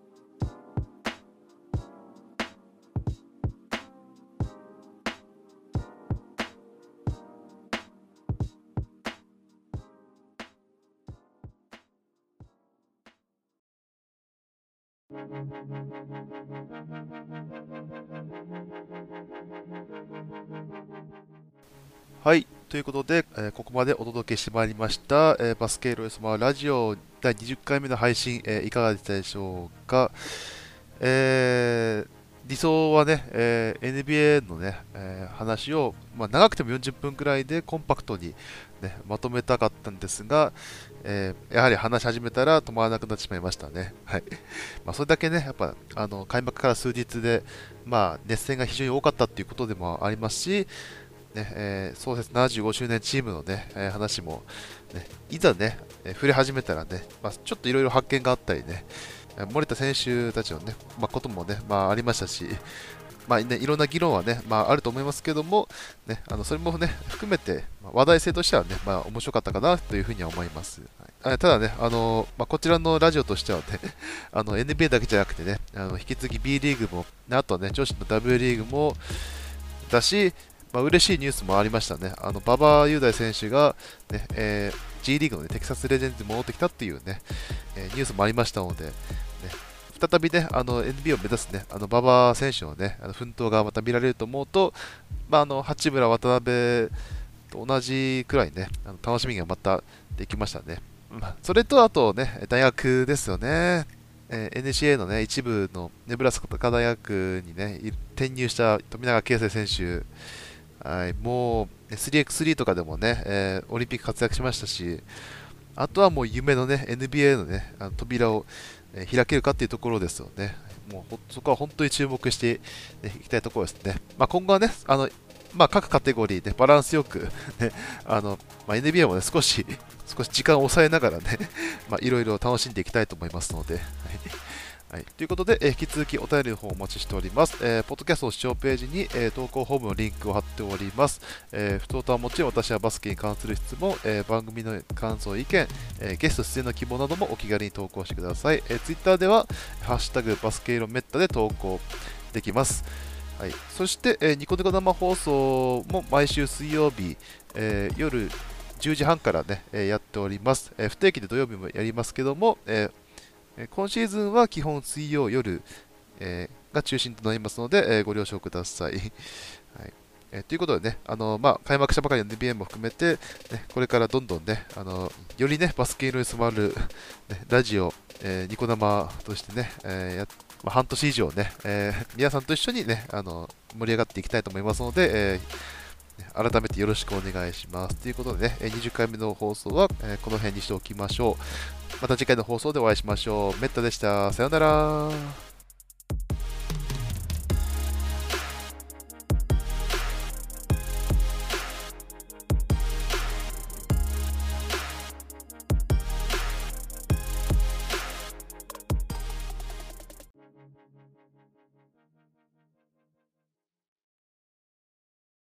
はい、ということで、えー、ここまでお届けしてまいりました、えー、バスケロイスマラジオ第20回目の配信、えー、いかがでしたでしょうか、え理想はね、え NBA のね、え話を、まあ、長くても40分くらいでコンパクトに、ね、まとめたかったんですが、えやはり話し始めたら止まらなくなってしまいましたね。はいまあ、それだけね、やっぱあの開幕から数日で、まあ、熱戦が非常に多かったということでもありますし、ねえー、創設75周年チームのね、えー、話も、ね、いざね、えー、触れ始めたらね、まあ、ちょっといろいろ発見があったりね、森田選手たちのね、まあ、こともね、まあ、ありましたし、<laughs> まあね、いろんな議論はね、まあ、あると思いますけども、ね、あのそれもね、含めて、話題性としてはね、まあ、面白かったかなというふうには思います。はい、ただね、あのまあ、こちらのラジオとしてはね、<laughs> あの NBA だけじゃなくてね、あの引き続き B リーグも、あとね、女子の W リーグもだし、まあ、嬉しいニュースもありましたね。あの馬場雄大選手がね、えー、G リーグの、ね、テキサスレジェンズに戻ってきたっていうね、えー、ニュースもありましたので、再びね、あの NBA を目指すね、あの馬場選手のね、あの奮闘がまた見られると思うと、まあ、あの八村、渡辺と同じくらいね、あの楽しみがまたできましたね。それとあとね、大学ですよね。えー、NCA のね、一部のネブラスカ大学にね、転入した富永啓生選手、はい、もう 3x3 とかでもね、えー、オリンピック活躍しましたし、あとはもう夢のね、NBA のね、あの扉を、え、開けるかっていうところですよね。もうそこは本当に注目してい、きたいところですね。まあ、今後はね、あのまあ、各カテゴリーでバランスよく、ね、あのまあ、NBA もね、少し、少し時間を抑えながらね、まあ、いろいろ楽しんでいきたいと思いますので、はい、ということで、えー、引き続きお便りの方お待ちしております。えー、ポッドキャストの視聴ページに、えー、投稿フォームのリンクを貼っております。えー、不当とはもちろん私はバスケに関する質問、えー、番組の感想、意見、えー、ゲスト出演の希望などもお気軽に投稿してください。えー、Twitter では、ハッシュタグバスケ色メッタで投稿できます。はい、そして、えー、ニコニコ生放送も毎週水曜日、えー、夜10時半からね、えー、やっております、えー。不定期で土曜日もやりますけども、えー今シーズンは基本水曜夜、えー、が中心となりますので、えー、ご了承ください。<laughs> はいえーということでね、あのまあ、開幕したばかりの NBA も含めて、ね、これからどんどんね、あのよりね、バスケ色に染まる、<laughs> ね、ラジオ、えニコ生としてね、えやまあ、半年以上ね、え皆さんと一緒にね、あの盛り上がっていきたいと思いますので、え改めてよろしくお願いします。ということでね、20回目の放送は、この辺にしておきましょう。また次回の放送でお会いしましょう。メットでした。さようなら。